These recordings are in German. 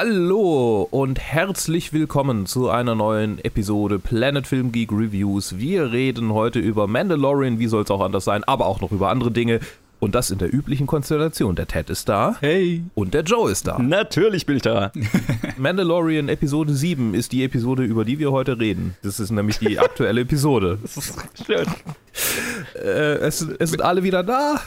Hallo und herzlich willkommen zu einer neuen Episode Planet Film Geek Reviews. Wir reden heute über Mandalorian, wie soll es auch anders sein, aber auch noch über andere Dinge. Und das in der üblichen Konstellation. Der Ted ist da. Hey. Und der Joe ist da. Natürlich bin ich da. Mandalorian Episode 7 ist die Episode, über die wir heute reden. Das ist nämlich die aktuelle Episode. Das ist schön. Äh, es, es sind alle wieder da.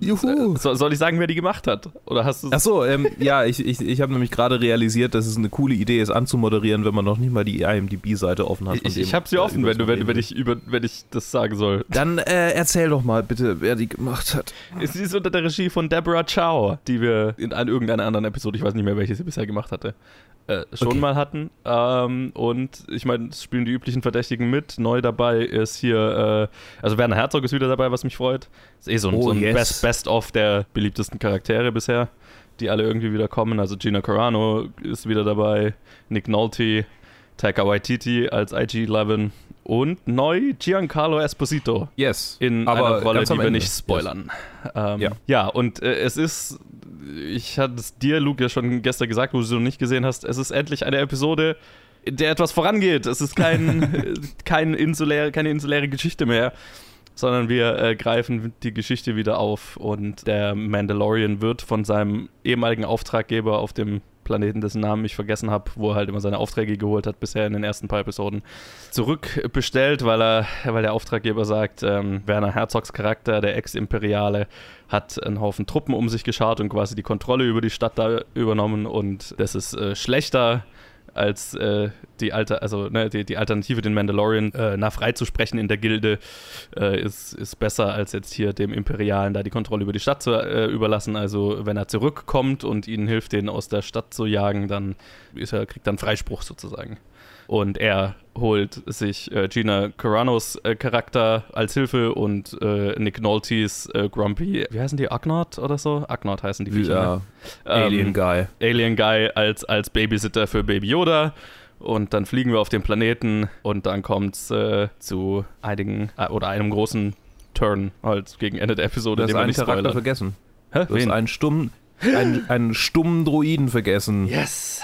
Juhu. So, soll ich sagen, wer die gemacht hat? Oder hast du Achso, ähm, ja, ich, ich, ich habe nämlich gerade realisiert, dass es eine coole Idee ist, anzumoderieren, wenn man noch nicht mal die IMDb-Seite offen hat. Ich, ich habe sie offen, wenn, du, wenn, wenn, ich über, wenn ich das sagen soll. Dann äh, erzähl doch mal bitte, wer die gemacht hat. Sie ist unter der Regie von Deborah Chow, die wir in irgendeiner anderen Episode, ich weiß nicht mehr, welche sie bisher gemacht hatte, äh, schon okay. mal hatten. Ähm, und ich meine, es spielen die üblichen Verdächtigen mit. Neu dabei ist hier, äh, also Werner Herzog ist wieder dabei, was mich freut. Ist eh so ein, oh, so ein yes. Best-of der beliebtesten Charaktere bisher, die alle irgendwie wieder kommen. Also Gina Carano ist wieder dabei, Nick Nolte, Taika Waititi als IG-11 und neu Giancarlo Esposito. Yes. In aber einer Rolle, die wir nicht spoilern. Yes. Ähm, ja. ja, und äh, es ist ich hatte es dir, Luke, ja schon gestern gesagt, wo du es noch nicht gesehen hast. Es ist endlich eine Episode, in der etwas vorangeht. Es ist kein, kein insuläre, keine insuläre Geschichte mehr, sondern wir äh, greifen die Geschichte wieder auf und der Mandalorian wird von seinem ehemaligen Auftraggeber auf dem Planeten, dessen Namen ich vergessen habe, wo er halt immer seine Aufträge geholt hat, bisher in den ersten paar Episoden, zurückbestellt, weil er, weil der Auftraggeber sagt, ähm, Werner Herzogs Charakter, der Ex-Imperiale, hat einen Haufen Truppen um sich geschart und quasi die Kontrolle über die Stadt da übernommen und das ist äh, schlechter als äh, die alte, also ne, die, die Alternative, den Mandalorian äh, nach freizusprechen in der Gilde, äh, ist, ist besser als jetzt hier dem Imperialen da die Kontrolle über die Stadt zu äh, überlassen. Also wenn er zurückkommt und ihnen hilft, den aus der Stadt zu jagen, dann er, kriegt er einen Freispruch sozusagen und er holt sich äh, Gina Caranos äh, Charakter als Hilfe und äh, Nick Nolte's äh, Grumpy, wie heißen die, Agnot oder so? Agnot heißen die Viecher. Ja, ne? ähm, Alien Guy. Alien Guy als, als Babysitter für Baby Yoda. Und dann fliegen wir auf den Planeten und dann kommt es äh, zu einigen äh, oder einem großen Turn halt gegen Ende der Episode. Du hast einen Charakter vergessen. Hä? Du hast einen stummen, einen, einen stummen Droiden vergessen. Yes.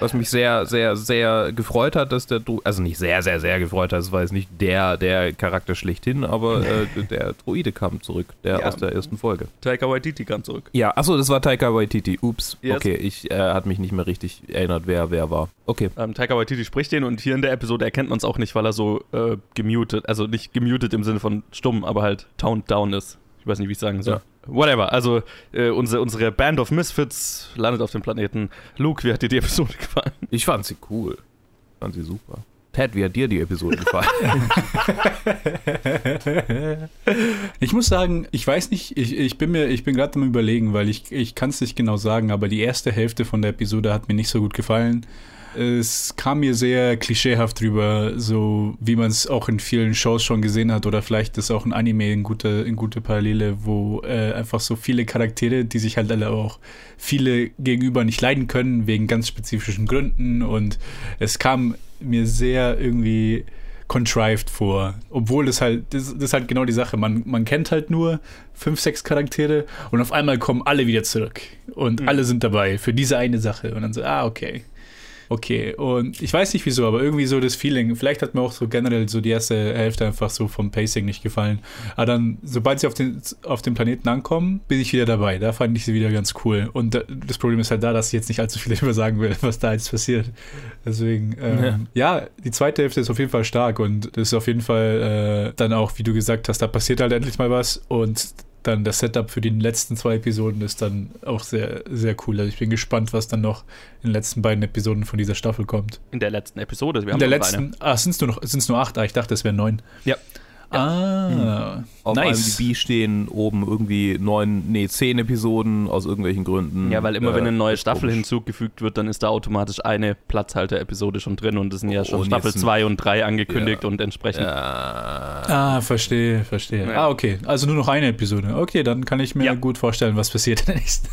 Was mich sehr, sehr, sehr gefreut hat, dass der Druide, also nicht sehr, sehr, sehr gefreut hat, es war jetzt nicht der, der Charakter schlechthin, aber äh, der Druide kam zurück, der ja. aus der ersten Folge. Taika Waititi kam zurück. Ja, achso, das war Taika Waititi. Ups, yes. okay, ich äh, hat mich nicht mehr richtig erinnert, wer wer war. Okay. Ähm, Taika Waititi spricht den und hier in der Episode erkennt man es auch nicht, weil er so äh, gemutet, also nicht gemutet im Sinne von stumm, aber halt toned down ist. Ich weiß nicht, wie ich sagen soll. Ja. Whatever. Also, äh, unsere, unsere Band of Misfits landet auf dem Planeten. Luke, wie hat dir die Episode gefallen? Ich fand sie cool. Ich fand sie super. Ted, wie hat dir die Episode gefallen? ich muss sagen, ich weiß nicht, ich, ich bin mir, ich bin gerade am überlegen, weil ich, ich kann es nicht genau sagen, aber die erste Hälfte von der Episode hat mir nicht so gut gefallen. Es kam mir sehr klischeehaft drüber, so wie man es auch in vielen Shows schon gesehen hat, oder vielleicht ist auch ein Anime in gute, in gute Parallele, wo äh, einfach so viele Charaktere, die sich halt alle auch viele gegenüber nicht leiden können, wegen ganz spezifischen Gründen. Und es kam mir sehr irgendwie contrived vor. Obwohl das halt, das, das, ist halt genau die Sache. Man, man kennt halt nur fünf, sechs Charaktere und auf einmal kommen alle wieder zurück. Und mhm. alle sind dabei für diese eine Sache. Und dann so, ah, okay okay. Und ich weiß nicht wieso, aber irgendwie so das Feeling, vielleicht hat mir auch so generell so die erste Hälfte einfach so vom Pacing nicht gefallen. Aber dann, sobald sie auf den, auf den Planeten ankommen, bin ich wieder dabei. Da fand ich sie wieder ganz cool. Und das Problem ist halt da, dass ich jetzt nicht allzu viel darüber sagen will, was da jetzt passiert. Deswegen, ähm, ja. ja. die zweite Hälfte ist auf jeden Fall stark und das ist auf jeden Fall äh, dann auch, wie du gesagt hast, da passiert halt endlich mal was und dann das Setup für die letzten zwei Episoden ist dann auch sehr, sehr cool. Also ich bin gespannt, was dann noch in den letzten beiden Episoden von dieser Staffel kommt. In der letzten Episode? Wir in der letzten, ah, sind es nur, nur acht? Ah, ich dachte, es wären neun. Ja. Ah, hm. Auf nice. IMDb stehen oben irgendwie neun, nee, zehn Episoden aus irgendwelchen Gründen. Ja, weil immer äh, wenn eine neue Staffel komisch. hinzugefügt wird, dann ist da automatisch eine Platzhalter-Episode schon drin und es sind ja schon oh, Staffel 2 und 3 angekündigt ja. und entsprechend. Ja. Ah, verstehe, verstehe. Ja. Ah, okay. Also nur noch eine Episode. Okay, dann kann ich mir gut vorstellen, was passiert in der nächsten.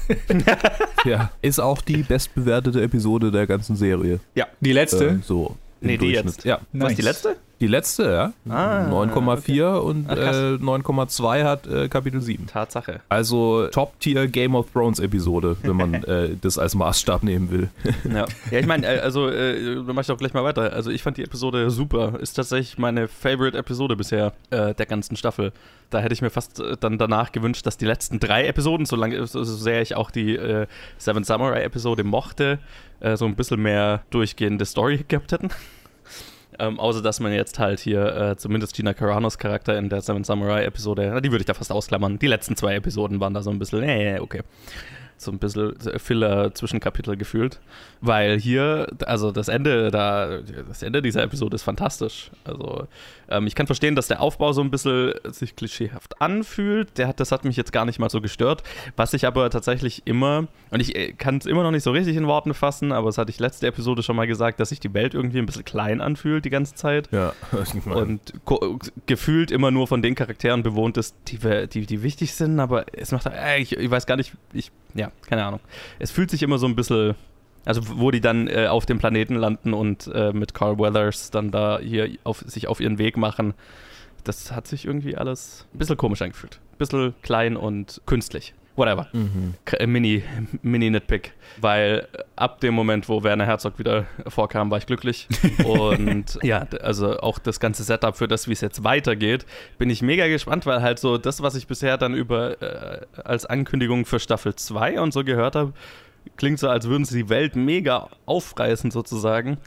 ja, ist auch die bestbewertete Episode der ganzen Serie. Ja. Die letzte? Äh, so. Nee, die jetzt. Ja. Nice. Was, die letzte? Die letzte, ja. Ah, 9,4 okay. und äh, 9,2 hat äh, Kapitel 7. Tatsache. Also Top-Tier Game of Thrones Episode, wenn man äh, das als Maßstab nehmen will. ja. ja, ich meine, äh, also, äh, mache ich doch gleich mal weiter. Also, ich fand die Episode super. Ist tatsächlich meine Favorite-Episode bisher äh, der ganzen Staffel. Da hätte ich mir fast dann danach gewünscht, dass die letzten drei Episoden, so, lange, so sehr ich auch die Seven Samurai-Episode mochte, so ein bisschen mehr durchgehende Story gehabt hätten. Ähm, außer dass man jetzt halt hier äh, zumindest Gina Caranos Charakter in der Seven Samurai Episode, die würde ich da fast ausklammern. Die letzten zwei Episoden waren da so ein bisschen, äh, okay so ein bisschen Filler-Zwischenkapitel gefühlt. Weil hier, also das Ende da, das Ende dieser Episode ist fantastisch. Also ähm, ich kann verstehen, dass der Aufbau so ein bisschen sich klischeehaft anfühlt. Der hat, das hat mich jetzt gar nicht mal so gestört. Was ich aber tatsächlich immer, und ich äh, kann es immer noch nicht so richtig in Worten fassen, aber das hatte ich letzte Episode schon mal gesagt, dass sich die Welt irgendwie ein bisschen klein anfühlt die ganze Zeit. Ja, und gefühlt immer nur von den Charakteren bewohnt ist, die, die, die wichtig sind, aber es macht, äh, ich, ich weiß gar nicht, ich ja, keine Ahnung. Es fühlt sich immer so ein bisschen, also wo die dann äh, auf dem Planeten landen und äh, mit Carl Weathers dann da hier auf, sich auf ihren Weg machen, das hat sich irgendwie alles ein bisschen komisch angefühlt. Ein bisschen klein und künstlich. Whatever. Mhm. Äh, Mini, Mini-Nitpick. Weil ab dem Moment, wo Werner Herzog wieder vorkam, war ich glücklich. Und ja, also auch das ganze Setup für das, wie es jetzt weitergeht, bin ich mega gespannt, weil halt so das, was ich bisher dann über äh, als Ankündigung für Staffel 2 und so gehört habe, klingt so, als würden sie die Welt mega aufreißen sozusagen.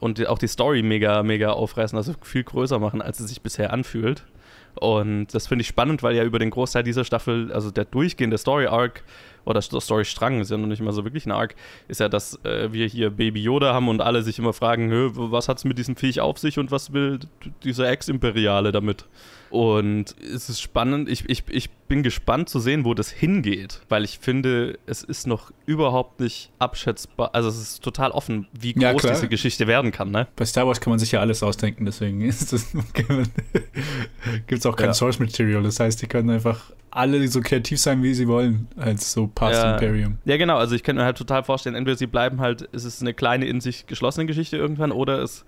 Und auch die Story mega, mega aufreißen, also viel größer machen, als sie sich bisher anfühlt. Und das finde ich spannend, weil ja über den Großteil dieser Staffel, also der durchgehende Story-Arc oder Story-Strang, ist ja noch nicht mal so wirklich ein Arc, ist ja, dass äh, wir hier Baby Yoda haben und alle sich immer fragen, was hat es mit diesem Viech auf sich und was will dieser Ex-Imperiale damit? Und es ist spannend. Ich, ich, ich bin gespannt zu sehen, wo das hingeht, weil ich finde, es ist noch überhaupt nicht abschätzbar. Also es ist total offen, wie groß ja, diese Geschichte werden kann. Ne? Bei Star Wars kann man sich ja alles ausdenken, deswegen gibt es auch kein ja. Source Material. Das heißt, die können einfach alle so kreativ sein, wie sie wollen, als so Past ja. Imperium. Ja, genau. Also ich kann mir halt total vorstellen, entweder sie bleiben halt, ist es eine kleine, in sich geschlossene Geschichte irgendwann, oder es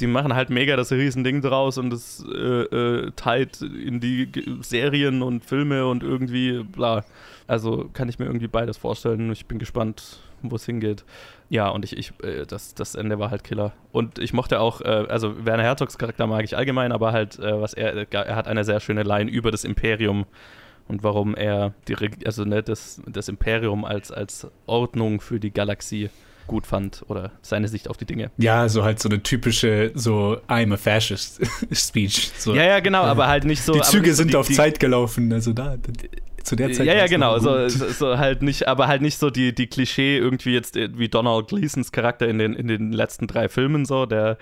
die machen halt mega das Riesending draus und es äh, äh, teilt in die Serien und Filme und irgendwie bla. Also kann ich mir irgendwie beides vorstellen. Ich bin gespannt, wo es hingeht. Ja, und ich, ich äh, das, das Ende war halt Killer. Und ich mochte auch, äh, also Werner Herzogs Charakter mag ich allgemein, aber halt, äh, was er, er hat eine sehr schöne Line über das Imperium und warum er die, also ne, das, das Imperium als, als Ordnung für die Galaxie gut fand oder seine Sicht auf die Dinge. Ja, so halt so eine typische so I'm a fascist Speech. So. Ja, ja, genau, aber halt nicht so. Die Züge sind die, auf die, Zeit gelaufen, also da. Zu der Zeit. Ja, ja, genau. So, so, halt nicht, aber halt nicht so die, die Klischee irgendwie jetzt äh, wie Donald Gleasons Charakter in den, in den letzten drei Filmen so, der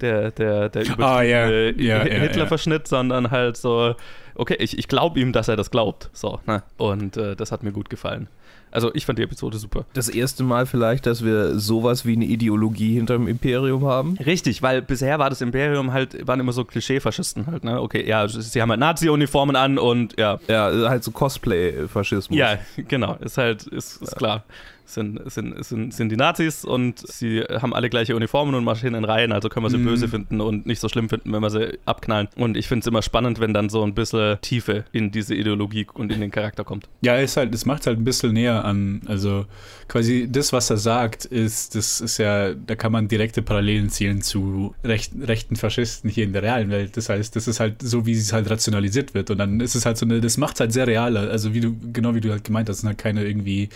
der, der, der ah, yeah. yeah, Hitler-Verschnitt, yeah, sondern halt so, okay, ich, ich glaube ihm, dass er das glaubt. So, ne? Und äh, das hat mir gut gefallen. Also ich fand die Episode super. Das erste Mal vielleicht, dass wir sowas wie eine Ideologie hinter dem Imperium haben. Richtig, weil bisher war das Imperium halt, waren immer so Klischee-Faschisten halt, ne? Okay, ja, sie haben halt Nazi-Uniformen an und ja. Ja, halt so Cosplay-Faschismus. Ja, genau, ist halt, ist, ist ja. klar sind, sind, sind, sind die Nazis und sie haben alle gleiche Uniformen und marschieren in Reihen, also können wir sie mhm. böse finden und nicht so schlimm finden, wenn wir sie abknallen. Und ich finde es immer spannend, wenn dann so ein bisschen Tiefe in diese Ideologie und in den Charakter kommt. Ja, es halt, es macht halt ein bisschen näher an, also quasi das, was er sagt, ist, das ist ja, da kann man direkte Parallelen zielen zu rechten, rechten Faschisten hier in der realen Welt. Das heißt, das ist halt so, wie es halt rationalisiert wird. Und dann ist es halt so eine, das macht es halt sehr real. Also wie du, genau wie du halt gemeint hast, sind halt keine irgendwie,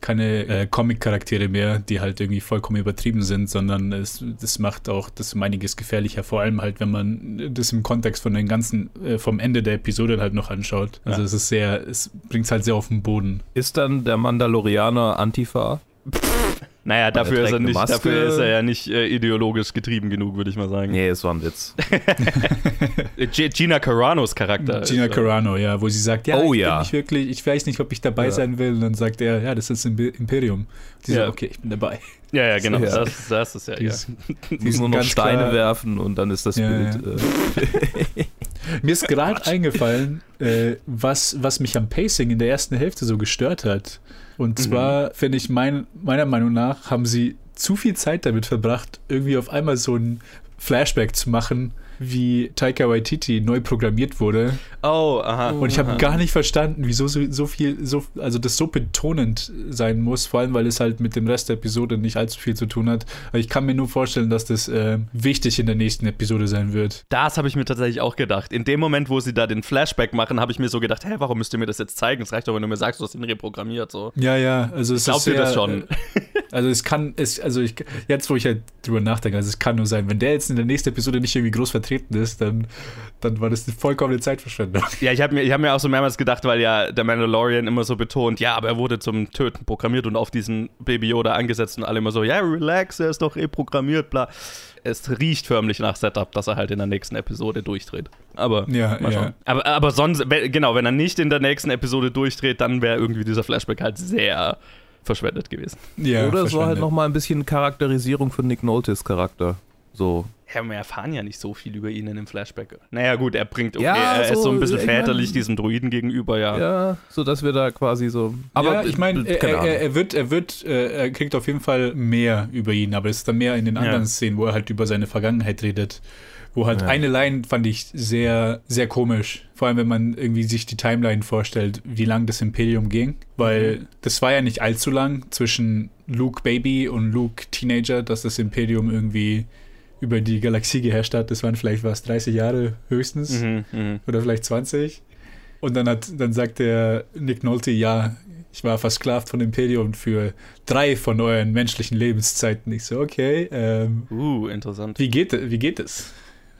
keine äh, Comic-Charaktere mehr, die halt irgendwie vollkommen übertrieben sind, sondern es, das macht auch das um einiges gefährlicher, vor allem halt, wenn man das im Kontext von den ganzen, äh, vom Ende der Episode halt noch anschaut. Also ja. es ist sehr, es bringt es halt sehr auf den Boden. Ist dann der Mandalorianer Antifa? Naja, dafür ist, er nicht, dafür ist er ja nicht äh, ideologisch getrieben genug, würde ich mal sagen. Nee, es war ein Witz. Gina Caranos Charakter. Gina Carano, ja, wo sie sagt, ja, oh, ich ja. nicht wirklich, ich weiß nicht, ob ich dabei ja. sein will. Und dann sagt er, ja, das ist das Imperium. Sie ja. sagt, okay, ich bin dabei. Ja, ja, genau. Ja. Das, das ist ja. Die, ja. die müssen nur noch Steine klar. werfen und dann ist das Bild. Äh. Mir ist gerade eingefallen, äh, was, was mich am Pacing in der ersten Hälfte so gestört hat. Und mhm. zwar, mhm. finde ich, mein, meiner Meinung nach haben sie zu viel Zeit damit verbracht, irgendwie auf einmal so ein Flashback zu machen wie Taika Waititi neu programmiert wurde. Oh, aha. Und ich habe gar nicht verstanden, wieso so, so viel, so, also das so betonend sein muss, vor allem weil es halt mit dem Rest der Episode nicht allzu viel zu tun hat. Aber ich kann mir nur vorstellen, dass das äh, wichtig in der nächsten Episode sein wird. Das habe ich mir tatsächlich auch gedacht. In dem Moment, wo sie da den Flashback machen, habe ich mir so gedacht, hä, warum müsst ihr mir das jetzt zeigen? Es reicht doch, wenn du mir sagst, du hast ihn reprogrammiert. So. Ja, ja, also es Glaubt ist ihr das schon? äh, Also es kann, es, also ich, jetzt wo ich halt drüber nachdenke, also es kann nur sein, wenn der jetzt in der nächsten Episode nicht irgendwie groß vertreten ist, dann, dann war das eine vollkommene Zeitverschwendung. Ja, ich habe mir, ich hab mir auch so mehrmals gedacht, weil ja der Mandalorian immer so betont, ja, aber er wurde zum Töten programmiert und auf diesen Baby Yoda angesetzt und alle immer so, ja, relax, er ist doch eh programmiert, bla. Es riecht förmlich nach Setup, dass er halt in der nächsten Episode durchdreht. Aber Ja, mal ja. schauen. Aber, aber sonst, genau, wenn er nicht in der nächsten Episode durchdreht, dann wäre irgendwie dieser Flashback halt sehr verschwendet gewesen. Ja, Oder es war halt nochmal ein bisschen Charakterisierung für Nick Noltes Charakter. So. Ja, wir erfahren ja nicht so viel über ihn in dem Flashback. Naja, gut, er bringt, okay, Ja, er ist so, so ein bisschen ich mein- väterlich diesem Druiden gegenüber, ja. Ja, so dass wir da quasi so. Aber Aber ich meine, er, keine er, Ahnung. er wird, er wird, äh, er kriegt auf jeden Fall mehr über ihn, aber es ist dann mehr in den anderen Ja. Szenen, wo er halt über seine Vergangenheit redet. Wo halt Ja. eine Line fand ich sehr, sehr komisch. Vor allem, wenn man irgendwie sich die Timeline vorstellt, wie lang das Imperium ging. Weil das war ja nicht allzu lang zwischen Luke Baby und Luke Teenager, dass das Imperium irgendwie über die Galaxie geherrscht hat. Das waren vielleicht was 30 Jahre höchstens Mhm, mhm. oder vielleicht 20. Und dann hat, dann sagt der Nick Nolte, ja, ich war versklavt von Imperium für drei von euren menschlichen Lebenszeiten. Ich so, okay, ähm, Uh, interessant. wie geht, wie geht es?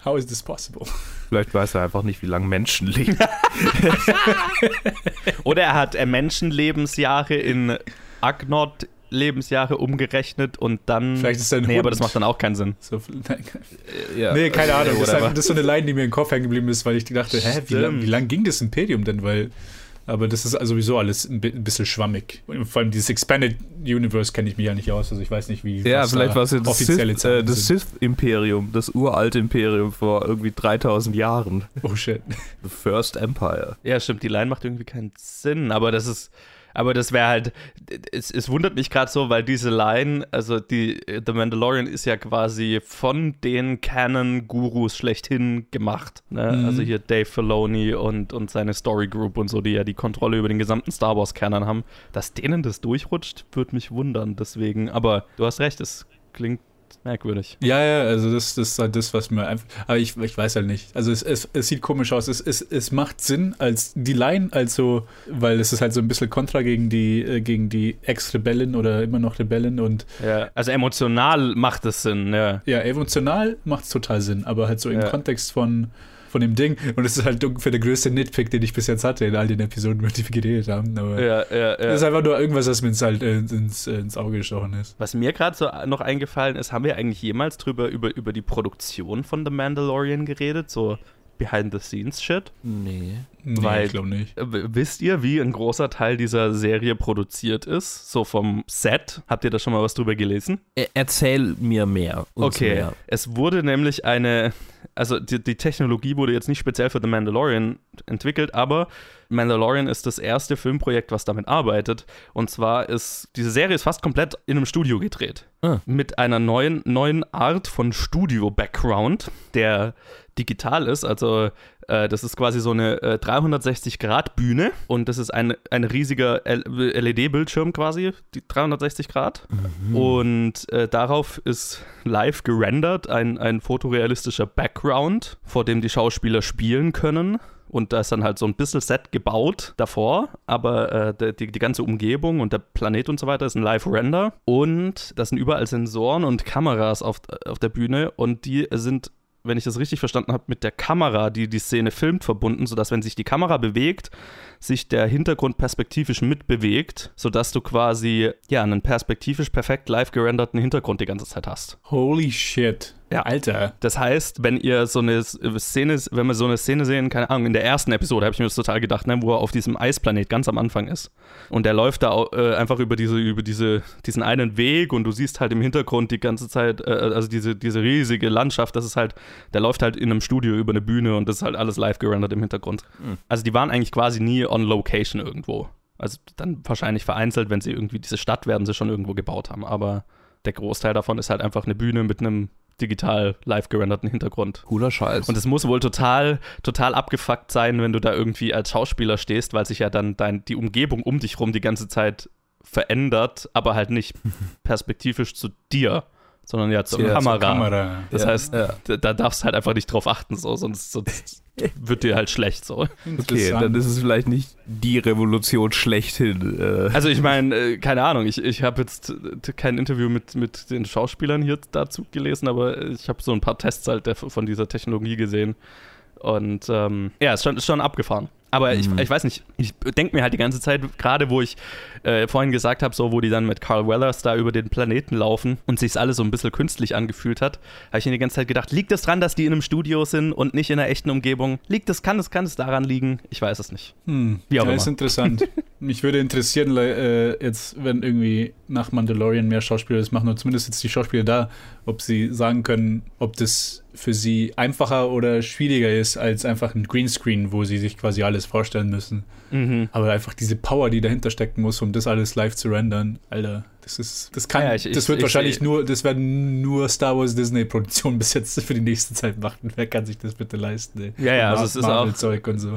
How is this possible? Vielleicht weiß er einfach nicht, wie lange Menschen leben. Oder er hat äh, Menschenlebensjahre in Agnod-Lebensjahre umgerechnet und dann. Vielleicht ist er ein Nee, Hund. aber das macht dann auch keinen Sinn. So, nein, ja. nee, keine Ahnung. Das ist, einfach, das ist so eine Line, die mir im Kopf hängen geblieben ist, weil ich dachte, hä, wie lang, Stimmt. wie lang ging das Imperium denn? Weil, aber das ist also sowieso alles ein, bi- ein bisschen schwammig. Und vor allem dieses Expanded Universe kenne ich mich ja nicht aus. Also ich weiß nicht, wie Ja, was vielleicht da war es ja das Sith- äh, das sind. Sith-Imperium, das uralte Imperium vor irgendwie 3000 Jahren. Oh shit. The First Empire. Ja, stimmt, die Line macht irgendwie keinen Sinn, aber das ist. Aber das wäre halt, es, es wundert mich gerade so, weil diese Line, also die The Mandalorian ist ja quasi von den Canon-Gurus schlechthin gemacht. Ne? Mhm. Also hier Dave Filoni und, und seine Story Group und so, die ja die Kontrolle über den gesamten Star Wars-Canon haben. Dass denen das durchrutscht, würde mich wundern. Deswegen, aber du hast recht, es klingt merkwürdig. Ja, ja, also das, das ist halt das, was mir einfach. Aber ich, ich weiß halt nicht. Also es, es, es sieht komisch aus. Es, es, es macht Sinn als die Line, also, weil es ist halt so ein bisschen Kontra gegen die, äh, gegen die Ex-Rebellen oder immer noch Rebellen und Ja, also emotional macht es Sinn, ja. ja, emotional macht es total Sinn, aber halt so im Ja. Kontext von, von dem Ding. Und es ist halt ungefähr der größte Nitpick, den ich bis jetzt hatte in all den Episoden, über die wir geredet haben. Aber Ja, ja, ja. das ist einfach nur irgendwas, was mir ins, halt, äh, ins, äh, ins Auge gestochen ist. Was mir gerade so noch eingefallen ist, haben wir eigentlich jemals drüber über, über die Produktion von The Mandalorian geredet? So Behind-the-Scenes-Shit? Nee. Nee, Weil- ich glaube nicht. Wisst ihr, wie ein großer Teil dieser Serie produziert ist? So vom Set? Habt ihr da schon mal was drüber gelesen? Er, erzähl mir mehr. Okay, Mehr. es wurde nämlich eine, also die, die Technologie wurde jetzt nicht speziell für The Mandalorian entwickelt, aber Mandalorian ist das erste Filmprojekt, was damit arbeitet. Und zwar ist, diese Serie ist fast komplett in einem Studio gedreht. Ah. Mit einer neuen, neuen Art von Studio-Background, der digital ist, also äh, das ist quasi so eine äh, 360-Grad-Bühne und das ist ein, ein riesiger LED-Bildschirm quasi, die 360 Grad. Und äh, darauf ist live gerendert ein, ein fotorealistischer Background, vor dem die Schauspieler spielen können. Und da ist dann halt so ein bisschen Set gebaut davor, aber äh, die, die ganze Umgebung und der Planet und so weiter ist ein Live-Render. Und da sind überall Sensoren und Kameras auf, auf der Bühne und die sind wenn ich das richtig verstanden habe, mit der Kamera, die die Szene filmt, verbunden, sodass, wenn sich die Kamera bewegt, sich der Hintergrund perspektivisch mitbewegt, sodass du quasi ja einen perspektivisch perfekt live gerenderten Hintergrund die ganze Zeit hast. Holy shit. Ja. Alter. Das heißt, wenn ihr so eine Szene, wenn wir so eine Szene sehen, keine Ahnung, in der ersten Episode habe ich mir das total gedacht, ne, wo er auf diesem Eisplanet ganz am Anfang ist. Und der läuft da äh, einfach über diese, über diese, diesen einen Weg und du siehst halt im Hintergrund die ganze Zeit, äh, also diese, diese riesige Landschaft, das ist halt, der läuft halt in einem Studio über eine Bühne und das ist halt alles live gerendert im Hintergrund. Mhm. Also die waren eigentlich quasi nie on Location irgendwo. Also dann wahrscheinlich vereinzelt, wenn sie irgendwie diese Stadt werden sie schon irgendwo gebaut haben, aber der Großteil davon ist halt einfach eine Bühne mit einem digital live gerenderten Hintergrund. Cooler Scheiß. Und es muss wohl total, total abgefuckt sein, wenn du da irgendwie als Schauspieler stehst, weil sich ja dann dein, die Umgebung um dich rum die ganze Zeit verändert, aber halt nicht perspektivisch zu dir sondern ja zur, ja, Kamera. zur Kamera. Das ja, heißt, ja. Da, da, darfst du halt einfach nicht drauf achten, so, sonst, sonst wird dir halt schlecht so. Okay, dann ist es vielleicht nicht die Revolution schlechthin. Äh. Also ich meine, äh, keine Ahnung, ich, ich habe jetzt kein Interview mit, mit den Schauspielern hier dazu gelesen, aber ich habe so ein paar Tests halt von dieser Technologie gesehen. Und ähm, ja, ist schon, ist schon abgefahren. Aber mhm. ich, ich weiß nicht, ich denke mir halt die ganze Zeit, gerade wo ich äh, vorhin gesagt habe, so wo die dann mit Carl Weathers da über den Planeten laufen und sich alles so ein bisschen künstlich angefühlt hat, habe ich mir die ganze Zeit gedacht, liegt es das dran, dass die in einem Studio sind und nicht in einer echten Umgebung? Liegt es, kann es, kann es daran liegen? Ich weiß es nicht. Hm. Wie auch ja, immer. ist interessant. Mich würde interessieren, äh, jetzt, wenn irgendwie nach Mandalorian mehr Schauspieler das machen, oder zumindest jetzt die Schauspieler da, ob sie sagen können, ob das für sie einfacher oder schwieriger ist als einfach ein Greenscreen, wo sie sich quasi alles vorstellen müssen. Mhm. Aber einfach diese Power, die dahinter stecken muss, um das alles live zu rendern, Alter, das ist, das kann, ja, ich, das wird ich, wahrscheinlich ich, nur, das werden nur Star Wars Disney Produktionen bis jetzt für die nächste Zeit machen. Wer kann sich das bitte leisten? Ey? Ja, ja, also es ist auch Zeug und so.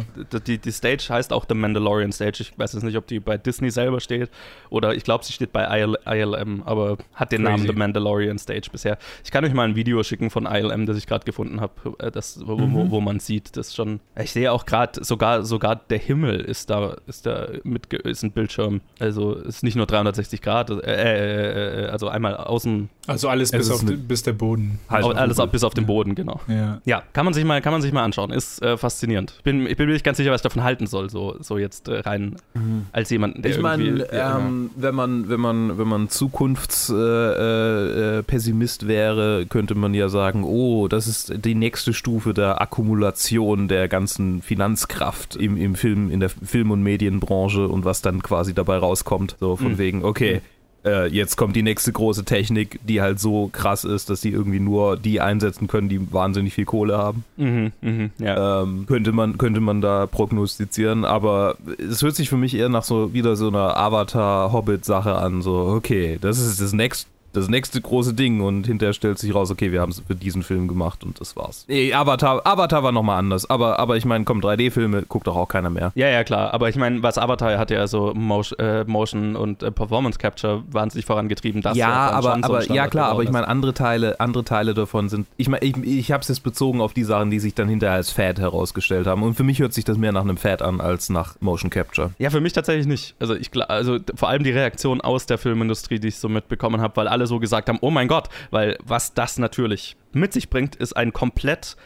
Die, die Stage heißt auch The Mandalorian Stage. Ich weiß jetzt nicht, ob die bei Disney selber steht oder ich glaube, sie steht bei IL, ILM, aber hat den Crazy. Namen The Mandalorian Stage bisher. Ich kann euch mal ein Video schicken von ILM, das ich gerade gefunden habe, äh, wo, mhm. wo, wo, man sieht, das schon. Ich sehe auch gerade sogar sogar der Himmel ist da ist da mit ist ein Bildschirm. Also ist nicht nur 360 Grad. Äh, äh, äh, also einmal außen. Also alles bis, auf, bis der Boden. Halt alles auf, bis auf den Boden, genau. Ja. ja, kann man sich mal, kann man sich mal anschauen. Ist äh, faszinierend. Ich bin, ich bin mir nicht ganz sicher, was ich davon halten soll, so, so jetzt äh, rein mhm. als jemand, der Ich meine, ähm, wenn man, wenn man, wenn man Zukunftspessimist wäre, könnte man ja sagen, oh, das ist die nächste Stufe der Akkumulation der ganzen Finanzkraft im, im Film, in der Film- und Medienbranche und was dann quasi dabei rauskommt. So von mhm. wegen, okay, äh, jetzt kommt die nächste große Technik, die halt so krass ist, dass die irgendwie nur die einsetzen können, die wahnsinnig viel Kohle haben. Mhm, mh, ja. ähm, könnte, man, könnte man da prognostizieren, aber es hört sich für mich eher nach so wieder so einer Avatar-Hobbit-Sache an. So, okay, das ist das Next das nächste große Ding und hinterher stellt sich raus, okay, wir haben es für diesen Film gemacht und das war's. Nee, Avatar, Avatar war nochmal anders, aber, aber ich meine, komm, 3D-Filme guckt doch auch keiner mehr. Ja, ja, klar, aber ich meine, was Avatar hat ja so Motion, äh, Motion und äh, Performance Capture wahnsinnig vorangetrieben. Das ja, aber, aber so ja klar, aber ich meine, andere Teile, andere Teile davon sind, ich meine, ich, ich habe es jetzt bezogen auf die Sachen, die sich dann hinterher als Fad herausgestellt haben und für mich hört sich das mehr nach einem Fad an als nach Motion Capture. Ja, für mich tatsächlich nicht. Also ich also vor allem die Reaktion aus der Filmindustrie, die ich so mitbekommen habe, weil alle so gesagt haben, oh mein Gott, weil was das natürlich mit sich bringt, ist ein komplett,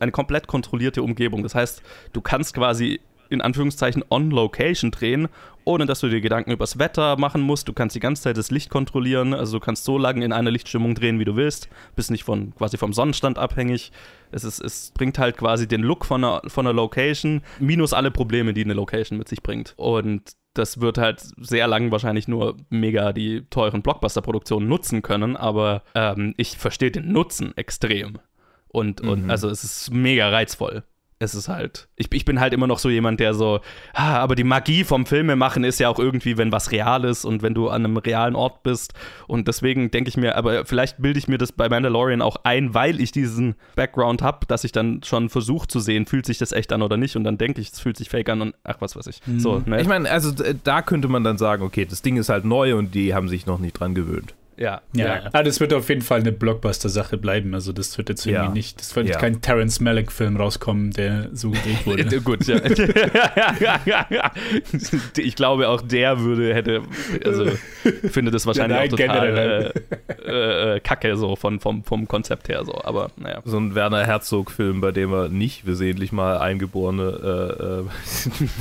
eine komplett kontrollierte Umgebung. Das heißt, du kannst quasi in Anführungszeichen on Location drehen, ohne dass du dir Gedanken übers Wetter machen musst. Du kannst die ganze Zeit das Licht kontrollieren, also du kannst so lange in einer Lichtstimmung drehen, wie du willst, bist nicht von quasi vom Sonnenstand abhängig. Es, ist, es bringt halt quasi den Look von einer, von einer Location minus alle Probleme, die eine Location mit sich bringt. Und das wird halt sehr lang wahrscheinlich nur mega die teuren Blockbuster-Produktionen nutzen können, aber ähm, ich verstehe den Nutzen extrem. Und, und mhm. also es ist mega reizvoll es ist halt, ich, ich bin halt immer noch so jemand, der so, ah, aber die Magie vom Filme machen ist ja auch irgendwie, wenn was real ist und wenn du an einem realen Ort bist. Und deswegen denke ich mir, aber vielleicht bilde ich mir das bei Mandalorian auch ein, weil ich diesen Background habe, dass ich dann schon versuche zu sehen, fühlt sich das echt an oder nicht. Und dann denke ich, es fühlt sich fake an und ach, was weiß ich. Mhm. So, ne? Ich meine, also da könnte man dann sagen, okay, das Ding ist halt neu und die haben sich noch nicht dran gewöhnt. Ja. Ja, ja. Ah, das wird auf jeden Fall eine Blockbuster-Sache bleiben. Also, das wird jetzt irgendwie ja. nicht, das wird ja. kein Terence Malick-Film rauskommen, der so gedreht wurde. Gut, ja. ich glaube, auch der würde, hätte, also, finde das wahrscheinlich nein, auch total äh, äh, kacke, so von, vom, vom Konzept her, so. Aber, naja. So ein Werner Herzog-Film, bei dem er nicht versehentlich mal Eingeborene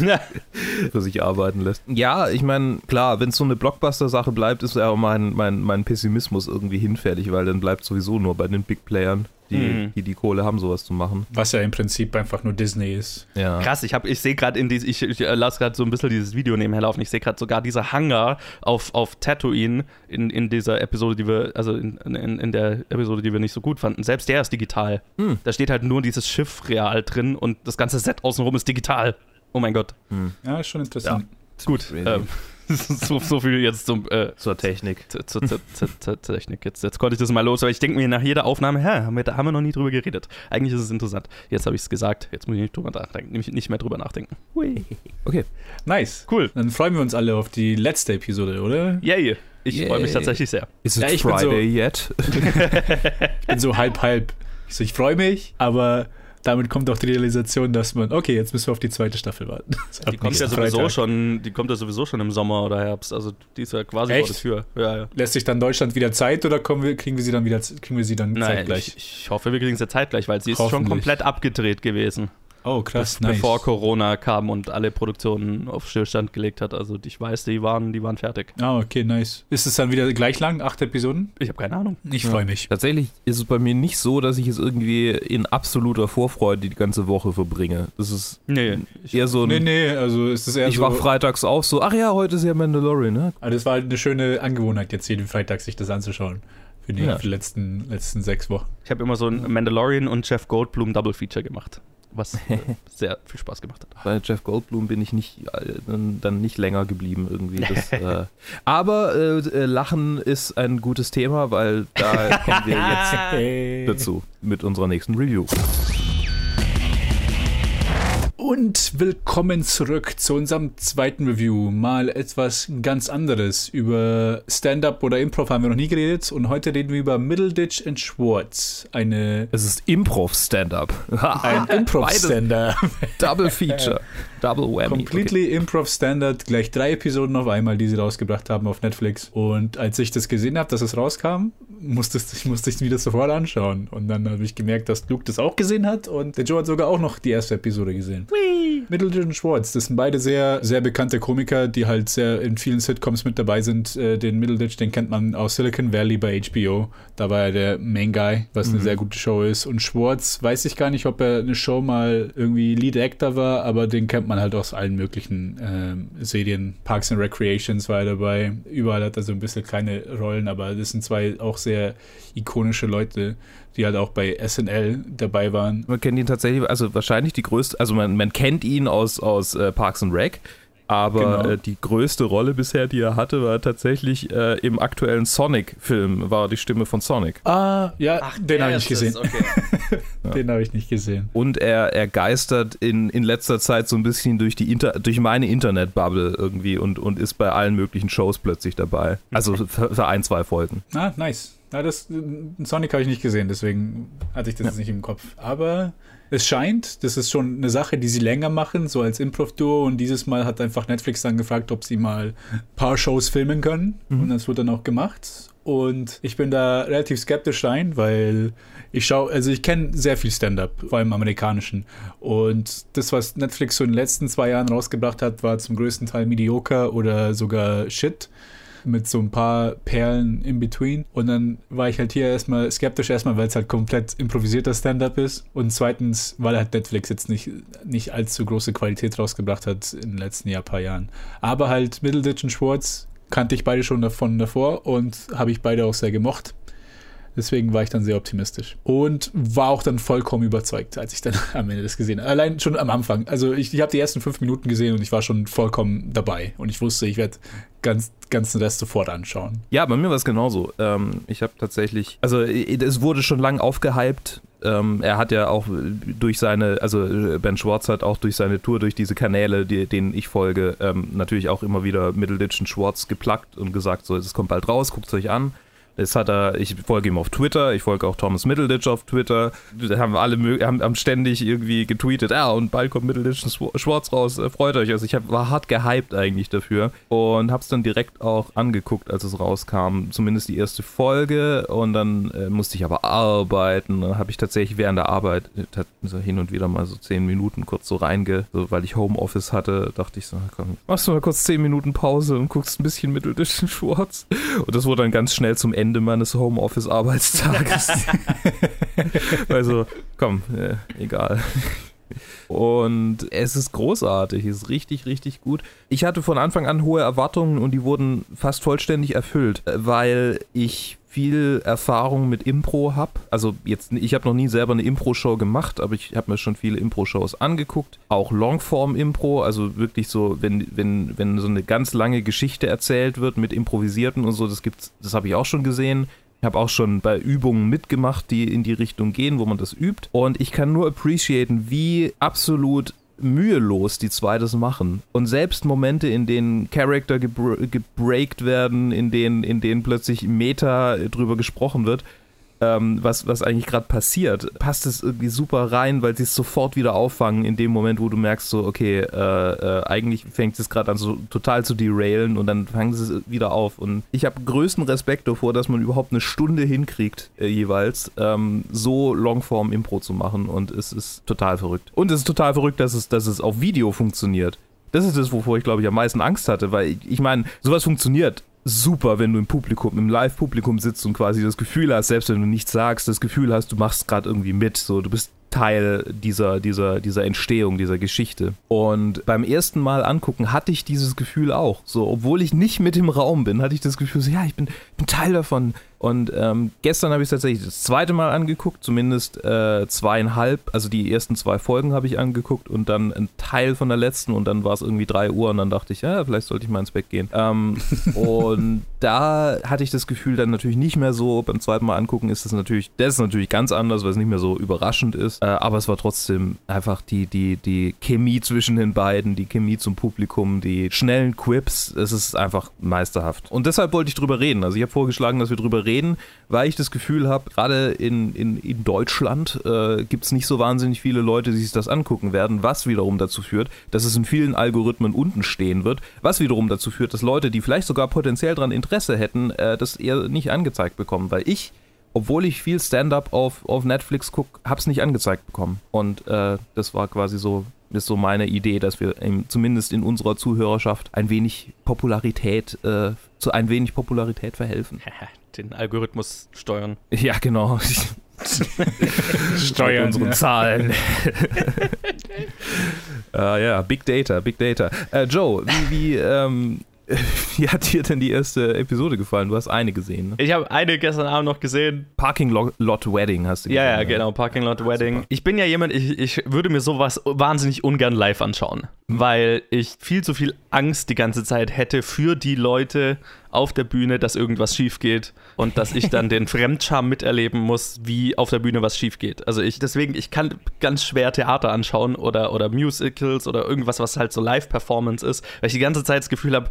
äh, äh für sich arbeiten lässt. Ja, ich meine, klar, wenn es so eine Blockbuster-Sache bleibt, ist ja auch mein, mein, mein Pessimismus irgendwie hinfällig, weil dann bleibt sowieso nur bei den Big Playern, die, mhm. die, die Kohle haben, sowas zu machen. Was ja im Prinzip einfach nur Disney ist. Ja. Krass, ich, ich sehe gerade in die, ich, ich äh, lasse gerade so ein bisschen dieses Video nebenher laufen. Ich sehe gerade sogar dieser Hangar auf, auf Tatooine in, in dieser Episode, die wir, also in, in, in der Episode, die wir nicht so gut fanden. Selbst der ist digital. Mhm. Da steht halt nur dieses Schiff real drin und das ganze Set außenrum ist digital. Oh mein Gott. Mhm. Ja, ist schon interessant. Ja. Gut. Ähm, so, so, viel jetzt zum, äh, zur Technik. Zur, zur, zur, Technik. Jetzt, jetzt konnte ich das mal los, aber ich denke mir nach jeder Aufnahme, hä, haben wir, da haben wir noch nie drüber geredet. Eigentlich ist es interessant. Jetzt habe ich es gesagt, jetzt muss ich nicht, drüber nachdenken, nicht mehr drüber nachdenken. Hui. Okay. Nice. Cool. Dann freuen wir uns alle auf die letzte Episode, oder? Yay. Ich yeah. freue mich tatsächlich sehr. Ist es ja, Friday so, yet? ich bin so halb, halb. Ich, so, ich freue mich, aber damit kommt auch die Realisation, dass man, okay, jetzt müssen wir auf die zweite Staffel warten. Die kommt ja sowieso Freitag. schon, die kommt ja sowieso schon im Sommer oder Herbst. Also die ist ja quasi Echt? vor der Tür. Ja, ja. Lässt sich dann Deutschland wieder Zeit oder wir, kriegen wir sie dann wieder kriegen wir sie dann Nein, zeitgleich? Ich, ich hoffe, wir kriegen sie zeitgleich, weil sie ist schon komplett abgedreht gewesen. Oh, krass, nice. Bevor Corona kam und alle Produktionen auf Stillstand gelegt hat. Also ich weiß, die waren, die waren fertig. Ah, okay, nice. Ist es dann wieder gleich lang, acht Episoden? Ich habe keine Ahnung. Ich freue mich. Tatsächlich ist es bei mir nicht so, dass ich es irgendwie in absoluter Vorfreude die ganze Woche verbringe. Das ist nee, eher so ein. Nee, nee, also ist es eher ich so. Ich wach freitags auf so, ach ja, heute ist ja Mandalorian, ne? Also das war halt eine schöne Angewohnheit, jetzt jeden Freitag sich das anzuschauen für die, ja. für die letzten, letzten sechs Wochen. Ich habe immer so ein Mandalorian und Jeff Goldblum Double Feature gemacht was äh, sehr viel Spaß gemacht hat. Bei Jeff Goldblum bin ich nicht äh, dann nicht länger geblieben irgendwie. Das, äh, aber äh, äh, Lachen ist ein gutes Thema, weil da kommen wir jetzt dazu mit unserer nächsten Review. Und willkommen zurück zu unserem zweiten Review. Mal etwas ganz anderes. Über Stand-up oder Improv haben wir noch nie geredet und heute reden wir über Middleditch and Schwartz. Eine. Es ist Improv-Stand-up. Ein Improv-Stand-up. Double Feature. Double Whammy. Completely okay. Improv Standard. Gleich drei Episoden auf einmal, die sie rausgebracht haben auf Netflix. Und als ich das gesehen habe, dass es rauskam, musste ich, musste ich wieder sofort anschauen. Und dann habe ich gemerkt, dass Luke das auch gesehen hat und der Joe hat sogar auch noch die erste Episode gesehen. Whee! Middleton und Schwartz, das sind beide sehr, sehr bekannte Komiker, die halt sehr in vielen Sitcoms mit dabei sind. Äh, den Middleditch, den kennt man aus Silicon Valley bei HBO. Da war er der Main Guy, was mhm. eine sehr gute Show ist. Und Schwartz, weiß ich gar nicht, ob er eine Show mal irgendwie Lead Actor war, aber den kennt man halt aus allen möglichen äh, Serien. Parks and Recreations war er dabei. Überall hat er so ein bisschen kleine Rollen, aber das sind zwei auch sehr ikonische Leute die halt auch bei SNL dabei waren. Man kennt ihn tatsächlich, also wahrscheinlich die größte, also man, man kennt ihn aus, aus äh, Parks and Rec, aber genau. äh, die größte Rolle bisher, die er hatte, war tatsächlich äh, im aktuellen Sonic-Film, war die Stimme von Sonic. Ah, ja, Ach, den habe ich gesehen. Okay. den habe ich nicht gesehen. Und er, er geistert in, in letzter Zeit so ein bisschen durch, die Inter durch meine Internet-Bubble irgendwie und, und ist bei allen möglichen Shows plötzlich dabei. Also für, für ein, zwei Folgen. Ah, nice. Na, das Sonic habe ich nicht gesehen, deswegen hatte ich das ja. jetzt nicht im Kopf. Aber es scheint, das ist schon eine Sache, die sie länger machen, so als Improv-Duo. Und dieses Mal hat einfach Netflix dann gefragt, ob sie mal ein paar Shows filmen können. Mhm. Und das wurde dann auch gemacht. Und ich bin da relativ skeptisch rein, weil ich schaue, also ich kenne sehr viel Stand-up, vor allem amerikanischen. Und das, was Netflix so in den letzten zwei Jahren rausgebracht hat, war zum größten Teil mediocre oder sogar Shit mit so ein paar Perlen in between. Und dann war ich halt hier erstmal skeptisch, erstmal, weil es halt komplett improvisierter Stand-up ist. Und zweitens, weil halt Netflix jetzt nicht, nicht allzu große Qualität rausgebracht hat in den letzten Jahr, paar Jahren. Aber halt Middleditch und Schwartz kannte ich beide schon davon davor und habe ich beide auch sehr gemocht. Deswegen war ich dann sehr optimistisch. Und war auch dann vollkommen überzeugt, als ich dann am Ende das gesehen habe. Allein schon am Anfang. Also ich, ich habe die ersten fünf Minuten gesehen und ich war schon vollkommen dabei. Und ich wusste, ich werde ganz ganzen Rest sofort anschauen. Ja, bei mir war es genauso. Ähm, ich habe tatsächlich, also es wurde schon lang aufgehypt. Ähm, er hat ja auch durch seine, also Ben Schwartz hat auch durch seine Tour, durch diese Kanäle, die, denen ich folge, ähm, natürlich auch immer wieder Middleditch und Schwartz geplagt und gesagt, so, es kommt bald raus, guckt es euch an. Das hat er, ich folge ihm auf Twitter, ich folge auch Thomas Middleditch auf Twitter. Da haben alle haben, haben ständig irgendwie getweetet, ja, und bald kommt Middleditch Schwarz raus, äh, freut euch. Also ich hab, war hart gehypt eigentlich dafür und hab's dann direkt auch angeguckt, als es rauskam. Zumindest die erste Folge und dann äh, musste ich aber arbeiten. Dann habe ich tatsächlich während der Arbeit so hin und wieder mal so zehn Minuten kurz so reinge, so, weil ich Homeoffice hatte, dachte ich so, komm, machst du mal kurz zehn Minuten Pause und guckst ein bisschen Middleditch Schwarz. Und das wurde dann ganz schnell zum Ende Ende meines Homeoffice-Arbeitstages. also, komm, äh, egal. Und es ist großartig, es ist richtig, richtig gut. Ich hatte von Anfang an hohe Erwartungen und die wurden fast vollständig erfüllt, weil ich viel Erfahrung mit Impro habe. Also jetzt, ich habe noch nie selber eine Impro-Show gemacht, aber ich habe mir schon viele Impro-Shows angeguckt. Auch Longform-Impro, also wirklich so, wenn, wenn, wenn so eine ganz lange Geschichte erzählt wird mit Improvisierten und so, das gibt's, das habe ich auch schon gesehen. Ich habe auch schon bei Übungen mitgemacht, die in die Richtung gehen, wo man das übt. Und ich kann nur appreciaten, wie absolut mühelos die zwei das machen. Und selbst Momente, in denen Charakter gebreakt werden, in denen, in denen plötzlich Meta drüber gesprochen wird, ähm, was, was eigentlich gerade passiert, passt es irgendwie super rein, weil sie es sofort wieder auffangen in dem Moment, wo du merkst, so, okay, äh, äh, eigentlich fängt es gerade an, so total zu derailen und dann fangen sie es wieder auf. Und ich habe größten Respekt davor, dass man überhaupt eine Stunde hinkriegt, äh, jeweils, ähm, so Longform-Impro zu machen und es ist total verrückt. Und es ist total verrückt, dass es, dass es auf Video funktioniert. Das ist das, wovor ich glaube ich am meisten Angst hatte, weil ich, ich meine, sowas funktioniert super, wenn du im Publikum, im Live-Publikum sitzt und quasi das Gefühl hast, selbst wenn du nichts sagst, das Gefühl hast, du machst gerade irgendwie mit, so du bist Teil dieser, dieser, dieser Entstehung, dieser Geschichte. Und beim ersten Mal angucken hatte ich dieses Gefühl auch. So, obwohl ich nicht mit im Raum bin, hatte ich das Gefühl, so, ja, ich bin, bin Teil davon. Und ähm, gestern habe ich es tatsächlich das zweite Mal angeguckt, zumindest äh, zweieinhalb, also die ersten zwei Folgen habe ich angeguckt und dann ein Teil von der letzten und dann war es irgendwie drei Uhr und dann dachte ich, ja, vielleicht sollte ich mal ins Bett gehen. Ähm, und da hatte ich das Gefühl dann natürlich nicht mehr so, beim zweiten Mal angucken ist es natürlich, das ist natürlich ganz anders, weil es nicht mehr so überraschend ist, äh, aber es war trotzdem einfach die, die, die Chemie zwischen den beiden, die Chemie zum Publikum, die schnellen Quips, es ist einfach meisterhaft. Und deshalb wollte ich drüber reden. Also ich habe vorgeschlagen, dass wir drüber reden reden, weil ich das Gefühl habe, gerade in, in, in Deutschland äh, gibt es nicht so wahnsinnig viele Leute, die sich das angucken werden, was wiederum dazu führt, dass es in vielen Algorithmen unten stehen wird, was wiederum dazu führt, dass Leute, die vielleicht sogar potenziell daran Interesse hätten, äh, das eher nicht angezeigt bekommen, weil ich obwohl ich viel Stand-up auf, auf Netflix gucke, habe es nicht angezeigt bekommen. Und äh, das war quasi so, ist so meine Idee, dass wir zumindest in unserer Zuhörerschaft ein wenig Popularität, äh, zu ein wenig Popularität verhelfen. den Algorithmus steuern. Ja, genau. steuern unsere ja. Zahlen. uh, ja, Big Data, Big Data. Uh, Joe, wie, wie ähm, Wie hat dir denn die erste Episode gefallen? Du hast eine gesehen. Ne? Ich habe eine gestern Abend noch gesehen. Parking Lot Wedding hast du gesehen. Ja, ja, genau, Parking Lot Wedding. Super. Ich bin ja jemand, ich, ich würde mir sowas wahnsinnig ungern live anschauen, mhm. weil ich viel zu viel Angst die ganze Zeit hätte für die Leute auf der Bühne, dass irgendwas schief geht und dass ich dann den Fremdscham miterleben muss, wie auf der Bühne was schief geht. Also ich deswegen, ich kann ganz schwer Theater anschauen oder, oder Musicals oder irgendwas, was halt so Live-Performance ist, weil ich die ganze Zeit das Gefühl habe,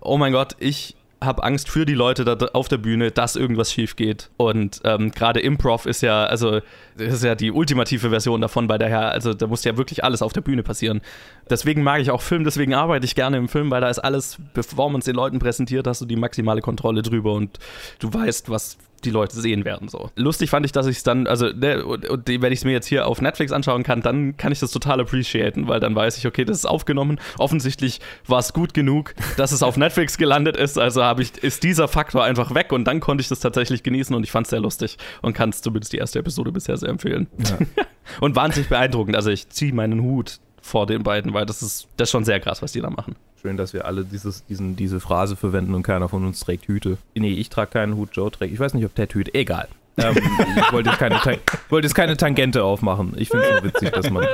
oh mein Gott, ich habe Angst für die Leute da auf der Bühne, dass irgendwas schief geht. Und ähm, gerade Improv ist ja, also das ist ja die ultimative Version davon bei daher, also da muss ja wirklich alles auf der Bühne passieren. Deswegen mag ich auch Film, deswegen arbeite ich gerne im Film, weil da ist alles, bevor man es den Leuten präsentiert, hast du die maximale Kontrolle drüber und du weißt, was die Leute sehen werden. So. Lustig fand ich, dass ich es dann, also ne, und, und, wenn ich es mir jetzt hier auf Netflix anschauen kann, dann kann ich das total appreciaten, weil dann weiß ich, okay, das ist aufgenommen. Offensichtlich war es gut genug, dass es auf Netflix gelandet ist. Also habe ich, ist dieser Faktor einfach weg und dann konnte ich das tatsächlich genießen und ich fand es sehr lustig und kann es zumindest die erste Episode bisher sehr empfehlen. Ja. und wahnsinnig beeindruckend. Also ich ziehe meinen Hut vor den beiden, weil das ist, das ist schon sehr krass, was die da machen. Schön, dass wir alle dieses, diesen, diese Phrase verwenden und keiner von uns trägt Hüte. Nee, ich trage keinen Hut, Joe trägt. Ich weiß nicht, ob Ted Hüte. Egal. ähm, ich wollte jetzt, keine, wollte jetzt keine Tangente aufmachen. Ich finde es so witzig, dass man,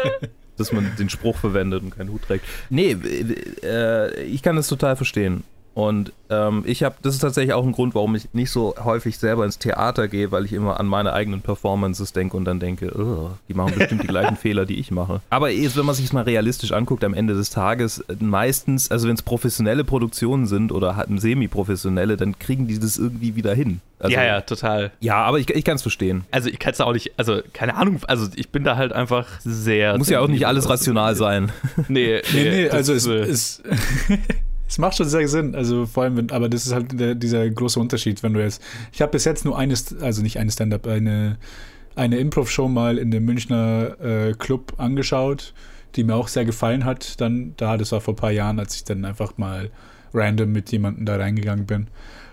dass man den Spruch verwendet und keinen Hut trägt. Nee, äh, ich kann das total verstehen. Und ähm, ich habe, das ist tatsächlich auch ein Grund, warum ich nicht so häufig selber ins Theater gehe, weil ich immer an meine eigenen Performances denke und dann denke, die machen bestimmt die gleichen Fehler, die ich mache. Aber jetzt, wenn man sich mal realistisch anguckt, am Ende des Tages, äh, meistens, also wenn es professionelle Produktionen sind oder semi-professionelle, dann kriegen die das irgendwie wieder hin. Also, ja, ja, total. Ja, aber ich, ich kann es verstehen. Also ich kann es auch nicht, also keine Ahnung, also ich bin da halt einfach sehr. Muss ja auch nicht alles rational sein. Nee, nee, nee, nee also es ist. Es macht schon sehr Sinn, also vor allem, wenn, aber das ist halt der, dieser große Unterschied, wenn du jetzt, ich habe bis jetzt nur eine, also nicht eine Stand-up, eine, eine Improv-Show mal in dem Münchner äh, Club angeschaut, die mir auch sehr gefallen hat, dann da, das war vor ein paar Jahren, als ich dann einfach mal random mit jemandem da reingegangen bin.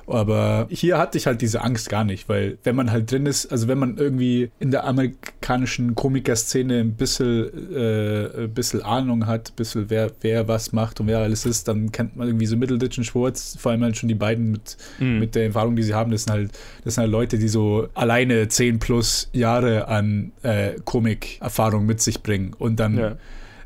Aber hier hatte ich halt diese Angst gar nicht, weil wenn man halt drin ist, also wenn man irgendwie in der amerikanischen Komikerszene ein bisschen, äh, ein bisschen Ahnung hat, ein bisschen wer, wer was macht und wer alles ist, dann kennt man irgendwie so Middleditch und Schwartz, vor allem halt schon die beiden mit, mhm. mit der Erfahrung, die sie haben, das sind halt, das sind halt Leute, die so alleine 10 plus Jahre an äh, Komik-Erfahrung mit sich bringen. Und dann ja.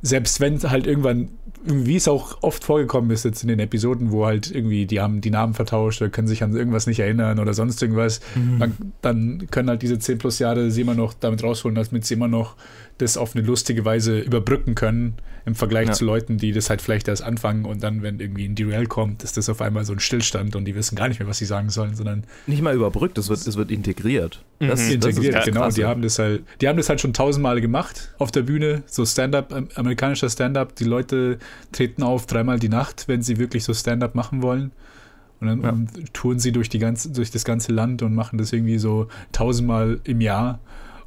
selbst wenn halt irgendwann wie es auch oft vorgekommen ist jetzt in den Episoden, wo halt irgendwie die haben die Namen vertauscht oder können sich an irgendwas nicht erinnern oder sonst irgendwas, mhm. dann, dann, können halt diese 10 plus Jahre sie immer noch damit rausholen, damit sie immer noch das auf eine lustige Weise überbrücken können im Vergleich ja. zu Leuten, die das halt vielleicht erst anfangen und dann, wenn irgendwie ein Derail kommt, ist das auf einmal so ein Stillstand und die wissen gar nicht mehr, was sie sagen sollen, sondern nicht mal überbrückt, es wird, es wird integriert. Das, mhm. integriert, das genau. Die haben das halt, die haben das halt schon tausendmal gemacht auf der Bühne, so Stand-up, amerikanischer Stand-up. Die Leute treten auf dreimal die Nacht, wenn sie wirklich so Stand-up machen wollen. Und dann ja. touren sie durch, die ganze, durch das ganze Land und machen das irgendwie so tausendmal im Jahr.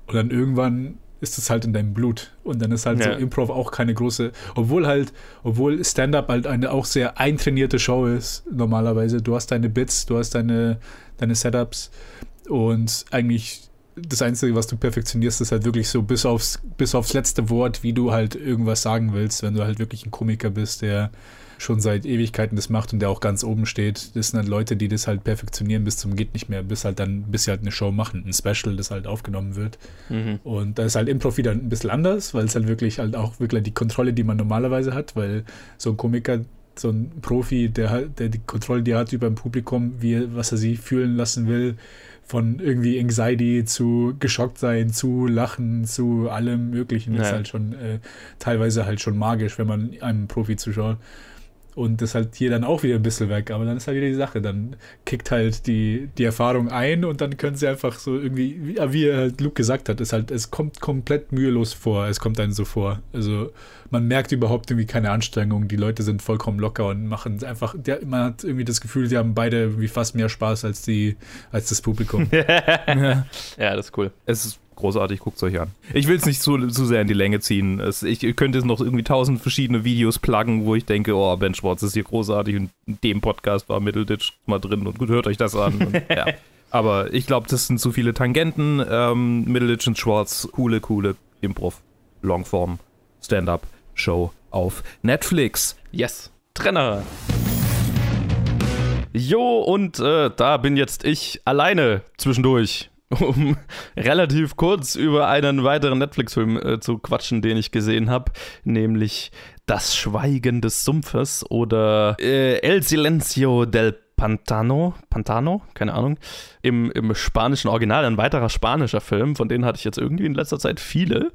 Und dann irgendwann ist es halt in deinem Blut. Und dann ist halt ja. so Improv auch keine große, obwohl halt, obwohl Stand-up halt eine auch sehr eintrainierte Show ist, normalerweise. Du hast deine Bits, du hast deine, deine Setups und eigentlich das Einzige, was du perfektionierst, ist halt wirklich so bis aufs, bis aufs letzte Wort, wie du halt irgendwas sagen willst, wenn du halt wirklich ein Komiker bist, der schon seit Ewigkeiten das macht und der auch ganz oben steht. Das sind halt Leute, die das halt perfektionieren bis zum geht nicht mehr, bis halt dann, bis sie halt eine Show machen, ein Special, das halt aufgenommen wird. Mhm. Und da ist halt Improv wieder ein bisschen anders, weil es halt wirklich halt auch wirklich die Kontrolle, die man normalerweise hat, weil so ein Komiker so ein Profi, der, der die Kontrolle, die er hat über ein Publikum, wie, was er sie fühlen lassen will, von irgendwie Anxiety zu geschockt sein, zu lachen, zu allem Möglichen, ja. ist halt schon äh, teilweise halt schon magisch, wenn man einem Profi zuschaut. Und das halt hier dann auch wieder ein bisschen weg. Aber dann ist halt wieder die Sache. Dann kickt halt die, die Erfahrung ein und dann können sie einfach so irgendwie, wie, wie halt Luke gesagt hat, ist halt, es kommt komplett mühelos vor. Es kommt einem so vor. Also man merkt überhaupt irgendwie keine Anstrengung. Die Leute sind vollkommen locker und machen einfach, der, man hat irgendwie das Gefühl, sie haben beide irgendwie fast mehr Spaß als die, als das Publikum. ja, das ist cool. Es ist großartig, guckt es euch an. Ich will es nicht zu, zu sehr in die Länge ziehen. Es, ich könnte jetzt noch irgendwie tausend verschiedene Videos pluggen, wo ich denke, oh, Ben Schwartz ist hier großartig und in dem Podcast war Middleditch mal drin und gut, hört euch das an. Und, ja. Aber ich glaube, das sind zu viele Tangenten. Ähm, Middleditch und Schwartz, coole, coole Improv, Longform, Stand-up, Show auf Netflix. Yes. Trenner. Jo, und äh, da bin jetzt ich alleine zwischendurch um relativ kurz über einen weiteren Netflix-Film äh, zu quatschen, den ich gesehen habe, nämlich Das Schweigen des Sumpfes oder äh, El Silencio del Pantano, Pantano, keine Ahnung, im, im spanischen Original, ein weiterer spanischer Film, von denen hatte ich jetzt irgendwie in letzter Zeit viele.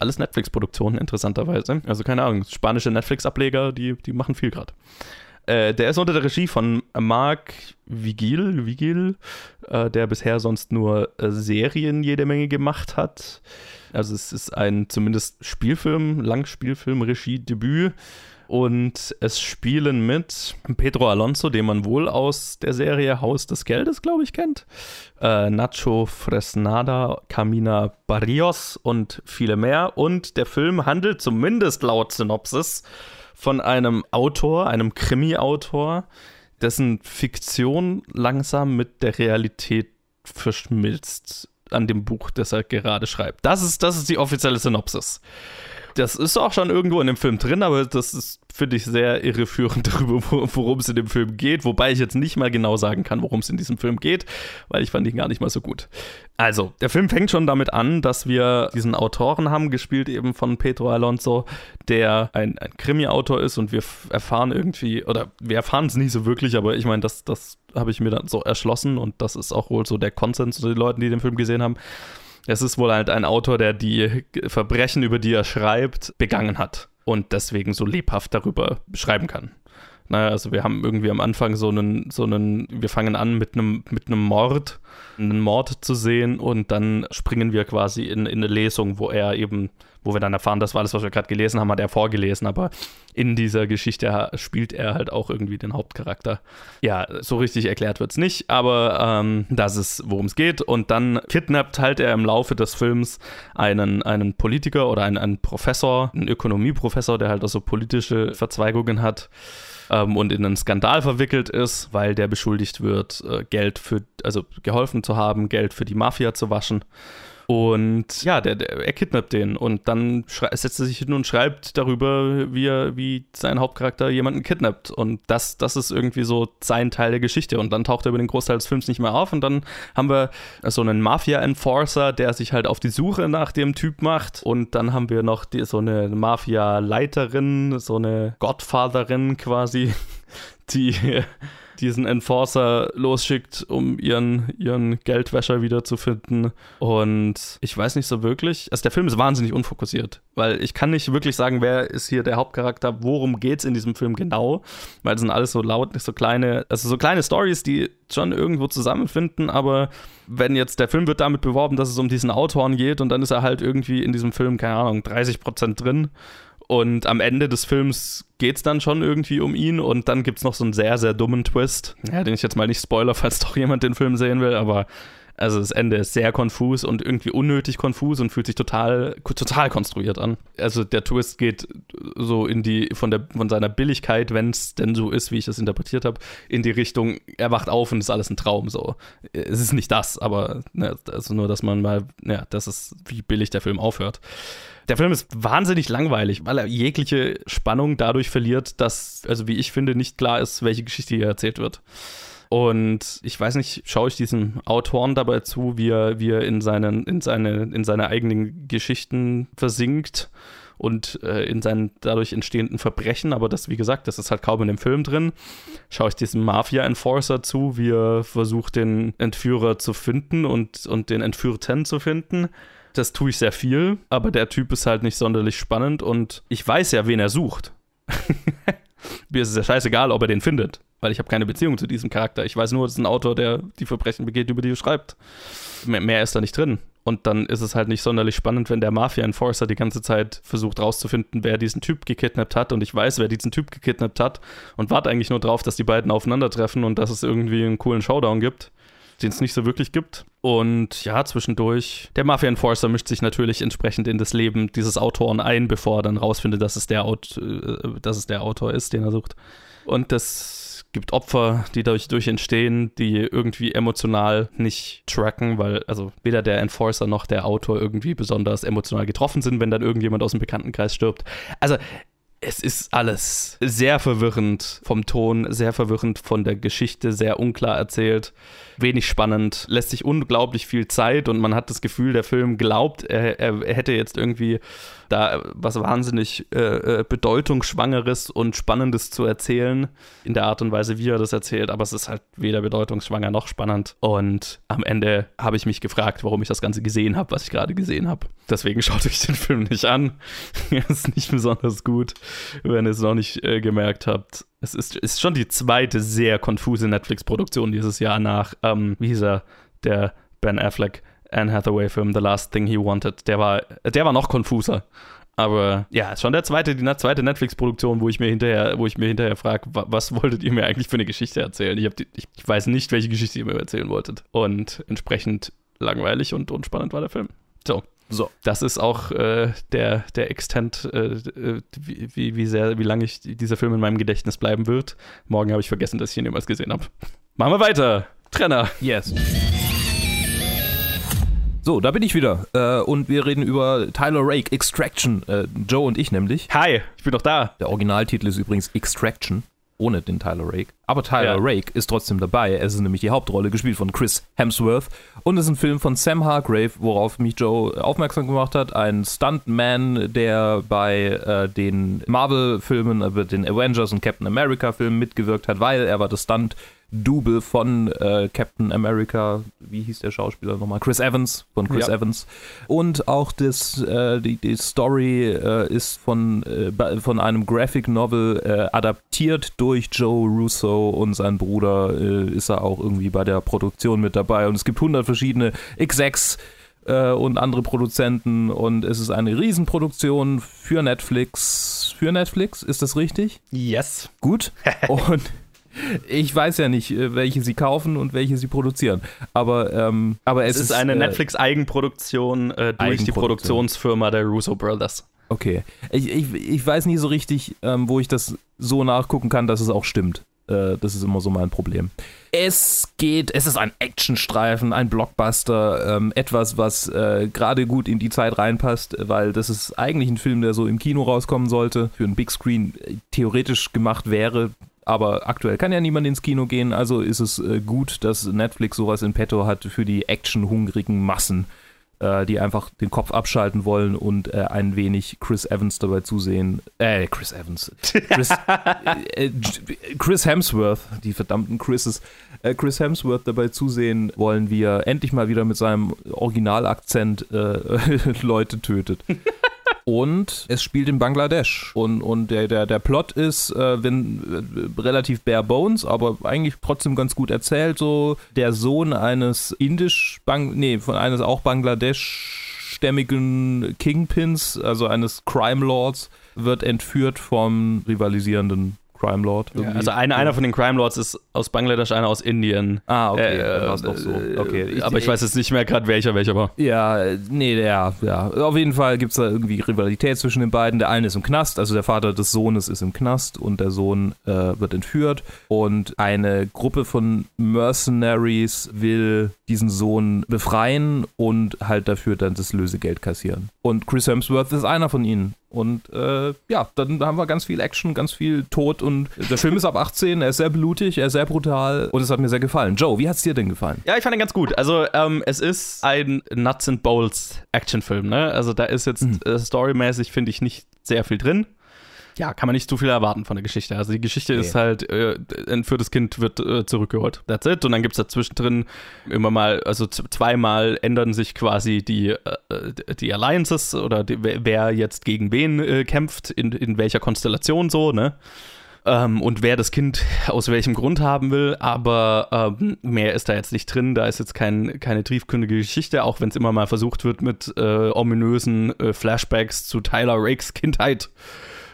Alles Netflix-Produktionen, interessanterweise. Also keine Ahnung, spanische Netflix-Ableger, die, die machen viel gerade. Äh, der ist unter der Regie von Marc Vigil, Vigil äh, der bisher sonst nur äh, Serien jede Menge gemacht hat. Also es ist ein zumindest Spielfilm, Langspielfilm-Regie-Debüt. Und es spielen mit Pedro Alonso, den man wohl aus der Serie Haus des Geldes, glaube ich, kennt. Äh, Nacho Fresnada, Camina Barrios und viele mehr. Und der Film handelt zumindest laut Synopsis von einem Autor, einem Krimi-Autor, dessen Fiktion langsam mit der Realität verschmilzt an dem Buch, das er gerade schreibt. Das ist, das ist die offizielle Synopsis das ist auch schon irgendwo in dem Film drin, aber das ist, finde ich, sehr irreführend darüber, worum es in dem Film geht. Wobei ich jetzt nicht mal genau sagen kann, worum es in diesem Film geht, weil ich fand ihn gar nicht mal so gut. Also, der Film fängt schon damit an, dass wir diesen Autoren haben, gespielt eben von Pedro Alonso, der ein, ein Krimi-Autor ist und wir erfahren irgendwie, oder wir erfahren es nicht so wirklich, aber ich meine, das, das habe ich mir dann so erschlossen und das ist auch wohl so der Konsens unter den Leuten, die den Film gesehen haben es ist wohl halt ein Autor, der die Verbrechen, über die er schreibt, begangen hat und deswegen so lebhaft darüber schreiben kann. Naja, also wir haben irgendwie am Anfang so einen, so einen, wir fangen an mit einem, mit einem Mord, einen Mord zu sehen und dann springen wir quasi in, in eine Lesung, wo er eben wo wir dann erfahren, das war alles, was wir gerade gelesen haben, hat er vorgelesen, aber in dieser Geschichte spielt er halt auch irgendwie den Hauptcharakter. Ja, so richtig erklärt wird es nicht, aber ähm, das ist, worum es geht. Und dann kidnappt halt er im Laufe des Films einen, einen Politiker oder einen, einen Professor, einen Ökonomieprofessor, der halt also politische Verzweigungen hat ähm, und in einen Skandal verwickelt ist, weil der beschuldigt wird, äh, Geld für, also geholfen zu haben, Geld für die Mafia zu waschen. Und ja, der, der, er kidnappt den und dann setzt er sich hin und schreibt darüber, wie, er, wie sein Hauptcharakter jemanden kidnappt. Und das, das ist irgendwie so sein Teil der Geschichte. Und dann taucht er über den Großteil des Films nicht mehr auf. Und dann haben wir so einen Mafia-Enforcer, der sich halt auf die Suche nach dem Typ macht. Und dann haben wir noch die, so eine Mafia-Leiterin, so eine Godfatherin quasi, die diesen Enforcer losschickt, um ihren, ihren Geldwäscher wiederzufinden. Und ich weiß nicht so wirklich. Also der Film ist wahnsinnig unfokussiert, weil ich kann nicht wirklich sagen, wer ist hier der Hauptcharakter, worum geht es in diesem Film genau, weil es sind alles so laut, so kleine, also so kleine Stories, die schon irgendwo zusammenfinden, aber wenn jetzt der Film wird damit beworben, dass es um diesen Autoren geht und dann ist er halt irgendwie in diesem Film, keine Ahnung, 30 Prozent drin und am Ende des Films geht es dann schon irgendwie um ihn und dann gibt es noch so einen sehr, sehr dummen Twist, ja, den ich jetzt mal nicht spoiler, falls doch jemand den Film sehen will, aber also das Ende ist sehr konfus und irgendwie unnötig konfus und fühlt sich total, total konstruiert an. Also der Twist geht so in die, von, der, von seiner Billigkeit, wenn es denn so ist, wie ich das interpretiert habe, in die Richtung, er wacht auf und ist alles ein Traum. So. Es ist nicht das, aber ne, also nur, dass man mal, ja, das ist, wie billig der Film aufhört. Der Film ist wahnsinnig langweilig, weil er jegliche Spannung dadurch verliert, dass, also wie ich finde, nicht klar ist, welche Geschichte hier erzählt wird. Und ich weiß nicht, schaue ich diesem Autoren dabei zu, wie er, wie er in, seinen, in, seine, in seine eigenen Geschichten versinkt und äh, in seinen dadurch entstehenden Verbrechen, aber das, wie gesagt, das ist halt kaum in dem Film drin. Schaue ich diesem Mafia-Enforcer zu, wie er versucht, den Entführer zu finden und, und den Entführten zu finden das tue ich sehr viel, aber der Typ ist halt nicht sonderlich spannend und ich weiß ja, wen er sucht. Mir ist es ja scheißegal, ob er den findet, weil ich habe keine Beziehung zu diesem Charakter. Ich weiß nur, es ist ein Autor, der die Verbrechen begeht, über die er schreibt. Mehr, mehr ist da nicht drin. Und dann ist es halt nicht sonderlich spannend, wenn der Mafia-Enforcer die ganze Zeit versucht rauszufinden, wer diesen Typ gekidnappt hat. Und ich weiß, wer diesen Typ gekidnappt hat und warte eigentlich nur drauf, dass die beiden aufeinandertreffen und dass es irgendwie einen coolen Showdown gibt den es nicht so wirklich gibt. Und ja, zwischendurch, der Mafia Enforcer mischt sich natürlich entsprechend in das Leben dieses Autoren ein, bevor er dann rausfindet, dass es der, Aut äh, dass es der Autor ist, den er sucht. Und das gibt Opfer, die dadurch durch entstehen, die irgendwie emotional nicht tracken, weil also weder der Enforcer noch der Autor irgendwie besonders emotional getroffen sind, wenn dann irgendjemand aus dem Bekanntenkreis stirbt. Also es ist alles sehr verwirrend vom Ton, sehr verwirrend von der Geschichte, sehr unklar erzählt, wenig spannend, lässt sich unglaublich viel Zeit und man hat das Gefühl, der Film glaubt, er, er, hätte jetzt irgendwie da was wahnsinnig äh, äh, bedeutungsschwangeres und spannendes zu erzählen in der Art und Weise, wie er das erzählt, aber es ist halt weder bedeutungsschwanger noch spannend und am Ende habe ich mich gefragt, warum ich das Ganze gesehen habe, was ich gerade gesehen habe. Deswegen schaut euch den Film nicht an. er ist nicht besonders gut, wenn ihr es noch nicht äh, gemerkt habt. Es ist, ist schon die zweite sehr konfuse Netflix-Produktion dieses Jahr nach, ähm, wie hieß er, der Ben Affleck Anne Hathaway-Film The Last Thing He Wanted. Der war, der war noch konfuser. Aber ja, ist schon der zweite, die zweite Netflix-Produktion, wo ich mir hinterher, wo ich mir hinterher frage, was wolltet ihr mir eigentlich für eine Geschichte erzählen? Ich, die, ich, ich, weiß nicht, welche Geschichte ihr mir erzählen wolltet. Und entsprechend langweilig und unspannend war der Film. So. So, das ist auch äh, der, der Extent, äh, äh wie, wie, sehr, wie lange ich dieser Film in meinem Gedächtnis bleiben wird. Morgen habe ich vergessen, dass ich ihn jemals gesehen habe. Machen wir weiter. Trenner. Yes. So, da bin ich wieder. Äh, und wir reden über Tyler Rake, Extraction. Äh, Joe und ich nämlich. Hi, ich bin doch da. Der Originaltitel ist übrigens Extraction, ohne den Tyler Rake. Aber Tyler ja. Rake ist trotzdem dabei. Es ist nämlich die Hauptrolle, gespielt von Chris Hemsworth. Und es ist ein Film von Sam Hargrave, worauf mich Joe aufmerksam gemacht hat. Ein Stuntman, der bei äh, den Marvel-Filmen, äh, den Avengers und Captain America-Filmen mitgewirkt hat, weil er war das Stunt- Double von äh, Captain America, wie hieß der Schauspieler nochmal? Chris Evans, von Chris ja. Evans. Und auch das, äh, die, die Story äh, ist von, äh, von einem Graphic Novel äh, adaptiert durch Joe Russo und sein Bruder äh, ist er auch irgendwie bei der Produktion mit dabei. Und es gibt 100 verschiedene Execs und andere Produzenten und es ist eine Riesenproduktion für Netflix. Für Netflix, ist das richtig? Yes. Gut. Und ich weiß ja nicht, äh, welche sie kaufen und welche sie produzieren. Aber, ähm, aber es, es ist, eine äh, Netflix-Eigenproduktion äh, durch Eigenproduktion. die Produktionsfirma der Russo Brothers. Okay. Ich, ich, ich weiß nie so richtig, ähm, wo ich das so nachgucken kann, dass es auch stimmt. Äh, das ist immer so mein Problem. Es geht, es ist ein Actionstreifen, ein Blockbuster, ähm, etwas, was äh, gerade gut in die Zeit reinpasst, weil das ist eigentlich ein Film, der so im Kino rauskommen sollte, für einen Big Screen äh, theoretisch gemacht wäre. Aber aktuell kann ja niemand ins Kino gehen, also ist es äh, gut, dass Netflix sowas in petto hat für die actionhungrigen Massen äh, die einfach den Kopf abschalten wollen und äh, ein wenig Chris Evans dabei zusehen. Äh, Chris Evans. Chris, äh, Chris Hemsworth, die verdammten Chrises. Äh, Chris Hemsworth dabei zusehen wollen, wie er endlich mal wieder mit seinem Originalakzent äh, Leute tötet. Und es spielt in Bangladesch. Und, und der, der, der Plot ist, äh, wenn, äh, relativ bare bones, aber eigentlich trotzdem ganz gut erzählt. So, der Sohn eines indisch, Bang, nee, von eines auch Bangladesch-stämmigen Kingpins, also eines Crime Lords, wird entführt vom rivalisierenden Crime Lord. Ja, also einer, einer von den Crime Lords ist aus Bangladesch, einer aus Indien. Ah, okay. Äh, äh, doch so. okay. Ich, aber ich weiß jetzt nicht mehr gerade welcher welcher war. Ja, nee, ja, ja. Auf jeden Fall gibt es da irgendwie Rivalität zwischen den beiden. Der eine ist im Knast, also der Vater des Sohnes ist im Knast und der Sohn äh, wird entführt. Und eine Gruppe von Mercenaries will diesen Sohn befreien und halt dafür dann das Lösegeld kassieren. Und Chris Hemsworth ist einer von ihnen. Und äh, ja, dann haben wir ganz viel Action, ganz viel Tod und der Film ist ab 18, er ist sehr blutig, er ist sehr brutal und es hat mir sehr gefallen. Joe, wie hat es dir denn gefallen? Ja, ich fand ihn ganz gut. Also ähm, es ist ein Nuts and Bolts Actionfilm, ne? Also da ist jetzt mhm. äh, storymäßig, finde ich, nicht sehr viel drin ja, kann man nicht zu viel erwarten von der Geschichte. Also die Geschichte okay. ist halt, äh, ein entführtes Kind wird äh, zurückgeholt. That's it. Und dann gibt es dazwischen drin immer mal, also zweimal ändern sich quasi die, äh, die Alliances oder die, wer jetzt gegen wen äh, kämpft, in, in welcher Konstellation so, ne? Ähm, und wer das Kind aus welchem Grund haben will, aber ähm, mehr ist da jetzt nicht drin. Da ist jetzt kein, keine tiefkündige Geschichte, auch wenn es immer mal versucht wird mit äh, ominösen äh, Flashbacks zu Tyler Rakes Kindheit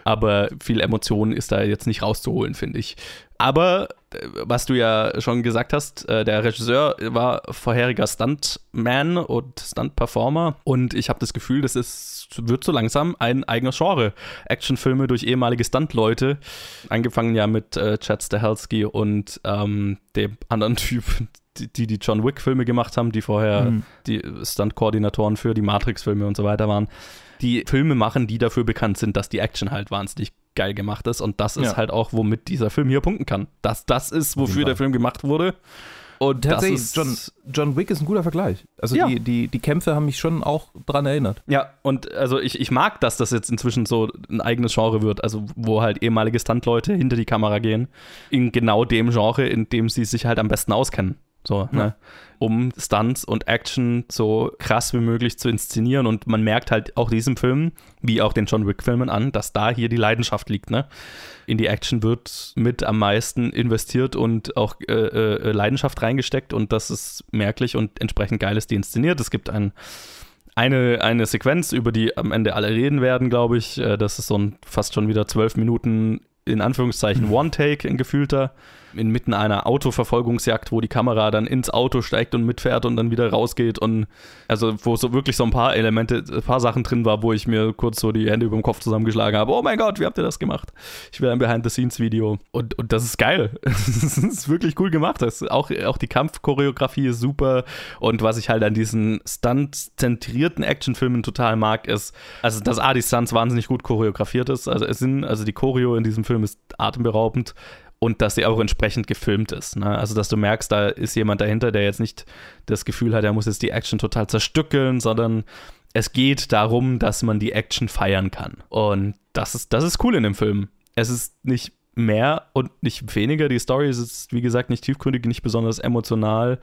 aber viel Emotion ist da jetzt nicht rauszuholen, finde ich. Aber äh, was du ja schon gesagt hast, äh, der Regisseur war vorheriger Stuntman und Stunt-Performer und ich habe das Gefühl, das ist, wird so langsam ein eigenes Genre. Actionfilme durch ehemalige Stuntleute, angefangen ja mit äh, Chad Stahelski und ähm, dem anderen Typ, die die John Wick-Filme gemacht haben, die vorher mhm. die Stunt-Koordinatoren für die Matrix-Filme und so weiter waren die Filme machen, die dafür bekannt sind, dass die Action halt wahnsinnig geil gemacht ist. Und das ist ja. halt auch, womit dieser Film hier punkten kann. Das, das ist, wofür der Film gemacht wurde. Und tatsächlich, ist, John, John Wick ist ein guter Vergleich. Also ja. die, die, die Kämpfe haben mich schon auch dran erinnert. Ja, und also ich, ich mag, dass das jetzt inzwischen so ein eigenes Genre wird, also wo halt ehemalige Stuntleute hinter die Kamera gehen, in genau dem Genre, in dem sie sich halt am besten auskennen. So, ja. ne? Um Stunts und Action so krass wie möglich zu inszenieren. Und man merkt halt auch diesem Film, wie auch den John Wick-Filmen an, dass da hier die Leidenschaft liegt, ne? In die Action wird mit am meisten investiert und auch äh, äh, Leidenschaft reingesteckt und das ist merklich und entsprechend geil ist die inszeniert. Es gibt ein eine, eine Sequenz, über die am Ende alle reden werden, glaube ich. Äh, das ist so ein fast schon wieder zwölf Minuten in Anführungszeichen mhm. One-Take, ein gefühlter inmitten einer Autoverfolgungsjagd, wo die Kamera dann ins Auto steigt und mitfährt und dann wieder rausgeht und also wo so wirklich so ein paar Elemente, ein paar Sachen drin war, wo ich mir kurz so die Hände über dem Kopf zusammengeschlagen habe. Oh mein Gott, wie habt ihr das gemacht? Ich will ein Behind-the-Scenes-Video und, und das ist geil. das ist wirklich cool gemacht. Das auch, auch die Kampfchoreografie ist super und was ich halt an diesen Stunt-zentrierten Actionfilmen total mag, ist, also dass A, die Stunts wahnsinnig gut choreografiert ist. Also es sind, also die Choreo in diesem Film ist atemberaubend und dass sie auch entsprechend gefilmt ist. Ne? Also, dass du merkst, da ist jemand dahinter, der jetzt nicht das Gefühl hat, er muss jetzt die Action total zerstückeln, sondern es geht darum, dass man die Action feiern kann. Und das ist, das ist cool in dem Film. Es ist nicht mehr und nicht weniger. Die Story ist, wie gesagt, nicht tiefgründig, nicht besonders emotional.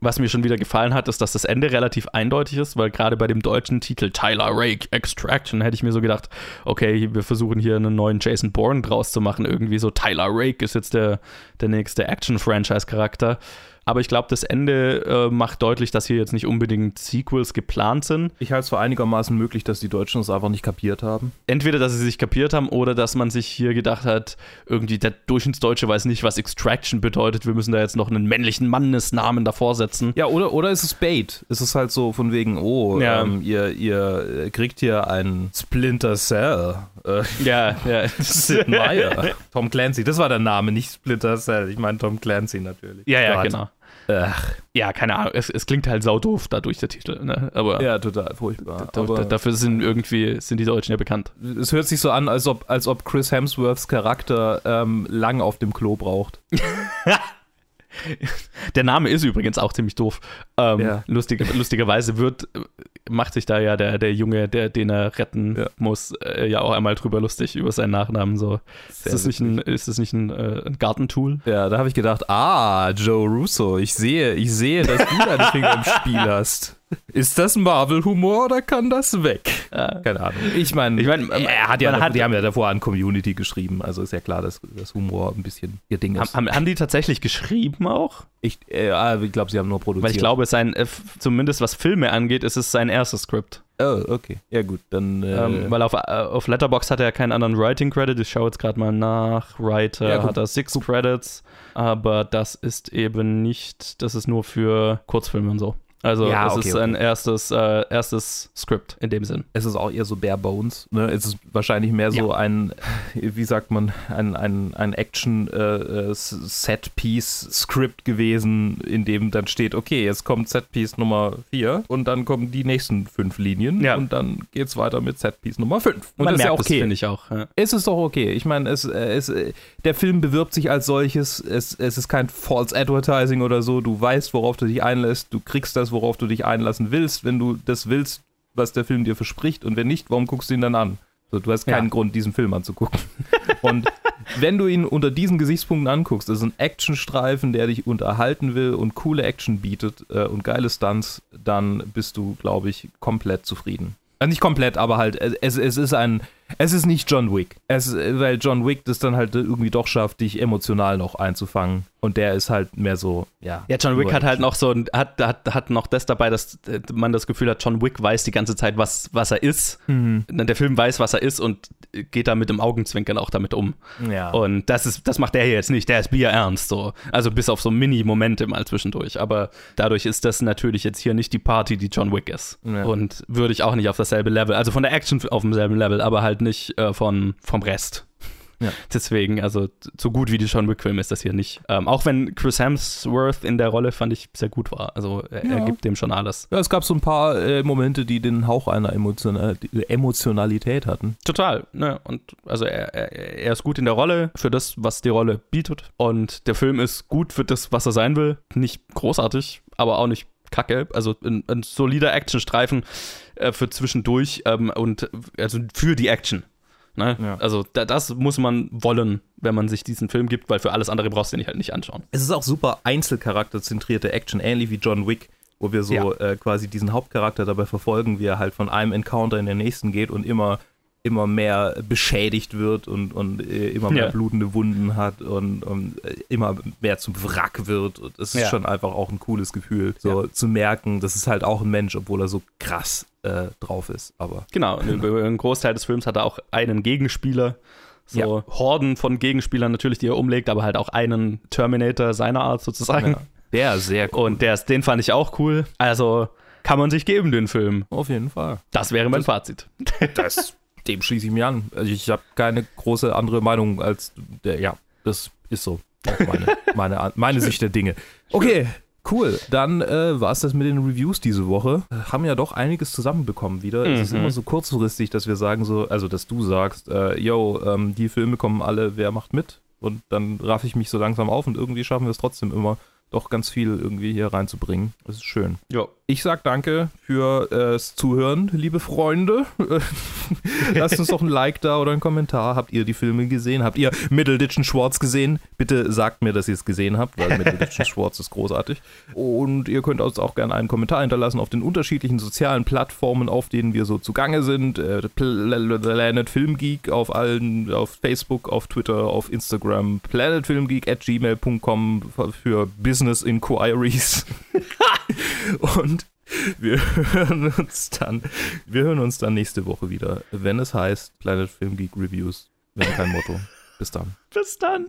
Was mir schon wieder gefallen hat, ist, dass das Ende relativ eindeutig ist, weil gerade bei dem deutschen Titel Tyler Rake Extraction hätte ich mir so gedacht, okay, wir versuchen hier einen neuen Jason Bourne draus zu machen. Irgendwie so Tyler Rake ist jetzt der, der nächste Action-Franchise-Charakter. aber ich glaube, das Ende äh, macht deutlich, dass hier jetzt nicht unbedingt Sequels geplant sind. Ich halte es für einigermaßen möglich, dass die Deutschen es einfach nicht kapiert haben. Entweder, dass sie sich kapiert haben oder dass man sich hier gedacht hat, irgendwie der Durchschnittsdeutsche weiß nicht, was Extraction bedeutet, wir müssen da jetzt noch einen männlichen Mannesnamen davor setzen. Ja, oder, oder ist es Bait? Ist es halt so von wegen, oh, ja. ähm, ihr, ihr kriegt hier ein Splinter Cell. Äh, ja, ja. Sid Meier. Tom Clancy, das war der Name, nicht Splinter Cell. Ich meine Tom Clancy natürlich. Ja, ja, Gott. genau. Ach. Ja, keine Ahnung. Es, es, klingt halt saudoof dadurch der Titel. Ne? Aber ja, total furchtbar. Aber dafür sind irgendwie sind die Deutschen ja bekannt. Es hört sich so an, als ob, als ob Chris Hemsworths Charakter ähm, lang auf dem Klo braucht. Der Name ist übrigens auch ziemlich doof. Ähm, ja. lustig, lustigerweise wird macht sich da ja der, der Junge, der, den er retten ja. muss, äh, ja auch einmal drüber lustig über seinen Nachnamen. So. ist, das nicht ein, ist das nicht ein, äh, ein Gartentool? Ja, da habe ich gedacht, ah, Joe Russo, ich sehe, ich sehe, dass du deine Finger im Spiel hast. Ist das Marvel-Humor oder kann das weg? Ja. Keine Ahnung. Ich meine, ich mein, er hat ja, hat, die haben ja davor an Community geschrieben, also ist ja klar, dass das Humor ein bisschen ihr Ding ist. Haben, haben die tatsächlich geschrieben auch? Ich, äh, ah, ich glaube, sie haben nur produziert. Weil ich glaube, sein, äh, zumindest was Filme angeht, ist es sein erstes Skript. Oh, okay. Ja, gut, dann. Äh, ähm, weil auf, äh, auf Letterbox hat er keinen anderen Writing Credit. Ich schaue jetzt gerade mal nach. Writer ja, hat er six Credits, aber das ist eben nicht, das ist nur für Kurzfilme und so. Also ja, es okay, ist okay. ein erstes, äh, erstes Skript in dem Sinn. Es ist auch eher so bare bones. Ne? Es ist wahrscheinlich mehr so ja. ein, wie sagt man, ein, ein, ein Action-Set-Piece-Skript äh, gewesen, in dem dann steht, okay, jetzt kommt Set-Piece Nummer 4 und dann kommen die nächsten fünf Linien ja. und dann geht es weiter mit Set-Piece Nummer 5. Und Man das ist ja auch okay. finde ich auch. Ja. Es ist doch okay. Ich meine, es, es, der Film bewirbt sich als solches. Es, es ist kein False Advertising oder so. Du weißt, worauf du dich einlässt. Du kriegst das, worauf du dich einlassen willst, wenn du das willst, was der Film dir verspricht. Und wenn nicht, warum guckst du ihn dann an? So, du hast keinen ja. Grund, diesen Film anzugucken. und wenn du ihn unter diesen Gesichtspunkten anguckst, das ist ein Actionstreifen, der dich unterhalten will und coole Action bietet äh, und geile Stunts, dann bist du, glaube ich, komplett zufrieden. Also nicht komplett, aber halt, es, es ist ein es ist nicht John Wick. Es, weil John Wick das dann halt irgendwie doch schafft, dich emotional noch einzufangen. Und der ist halt mehr so, ja. Ja, John Wick hat halt noch so, hat, hat, hat noch das dabei, dass man das Gefühl hat, John Wick weiß die ganze Zeit, was, was er ist. Mhm. Der Film weiß, was er ist und geht da mit dem Augenzwinkern auch damit um. Ja. Und das ist, das macht der hier jetzt nicht. Der ist bierernst so. Also bis auf so Mini-Momente mal zwischendurch. Aber dadurch ist das natürlich jetzt hier nicht die Party, die John Wick ist. Ja. Und würde ich auch nicht auf dasselbe Level, also von der Action auf demselben Level, aber halt nicht äh, von, vom Rest. Ja. Deswegen, also so gut wie die John Wick-Film ist das hier nicht. Ähm, auch wenn Chris Hemsworth in der Rolle fand ich sehr gut war. Also er, ja. er gibt dem schon alles. Ja, es gab so ein paar äh, Momente, die den Hauch einer Emotion äh, Emotionalität hatten. Total. Ne? Und also er, er, er, ist gut in der Rolle für das, was die Rolle bietet. Und der Film ist gut für das, was er sein will. Nicht großartig, aber auch nicht kacke. Also ein, ein solider Actionstreifen äh, für zwischendurch ähm, und also für die Action. Ne? Ja. Also da, das muss man wollen, wenn man sich diesen Film gibt, weil für alles andere brauchst du den halt nicht anschauen. Es ist auch super einzelcharakterzentrierte Action, ähnlich wie John Wick, wo wir so ja. äh, quasi diesen Hauptcharakter dabei verfolgen, wie er halt von einem Encounter in den nächsten geht und immer immer mehr beschädigt wird und, und äh, immer mehr ja. blutende Wunden hat und, und, äh, immer mehr zum Wrack wird. Und es ist ja. schon einfach auch ein cooles Gefühl, so ja. zu merken, das ist halt auch ein Mensch, obwohl er so krass äh, drauf ist. Aber genau, über einen Großteil des Films hat er auch einen Gegenspieler. So Horden von Gegenspielern natürlich, die er umlegt, aber halt auch einen Terminator seiner Art sozusagen. Der ist sehr cool. Und der, den fand ich auch cool. Also kann man sich geben, den Film. Auf jeden Fall. Das wäre mein das, Fazit. Das dem schließe ich mich an. Also ich habe keine große andere Meinung als der, ja, das ist so. Meine, meine, meine Sicht der Dinge. Okay, Cool, dann äh, war es das mit den Reviews diese Woche. Haben ja doch einiges zusammenbekommen wieder. Mhm. Es ist mhm. immer so kurzfristig, dass wir sagen so, also dass du sagst, äh, yo, ähm, die Filme kommen alle, wer macht mit? Und dann raff ich mich so langsam auf und irgendwie schaffen wir es trotzdem immer, doch ganz viel irgendwie hier reinzubringen. Das ist schön. Ja. Ich sag danke fürs äh, Zuhören, liebe Freunde. Lasst uns doch ein Like da oder einen Kommentar. Habt ihr die Filme gesehen? Habt ihr Middleditch Schwartz gesehen? Bitte sagt mir, dass ihr es gesehen habt, weil Middleditch Schwartz ist großartig. Und ihr könnt uns auch gerne einen Kommentar hinterlassen auf den unterschiedlichen sozialen Plattformen, auf denen wir so zugange sind. Äh, Planet Film Geek auf allen, auf Facebook, auf Twitter, auf Instagram. Planetfilmgeek at gmail.com für Business Business Inquiries. Und wir hören uns dann, wir hören uns dann nächste Woche wieder, wenn es heißt Planet Film Geek Reviews. Wir haben kein Motto. Bis dann. Bis dann.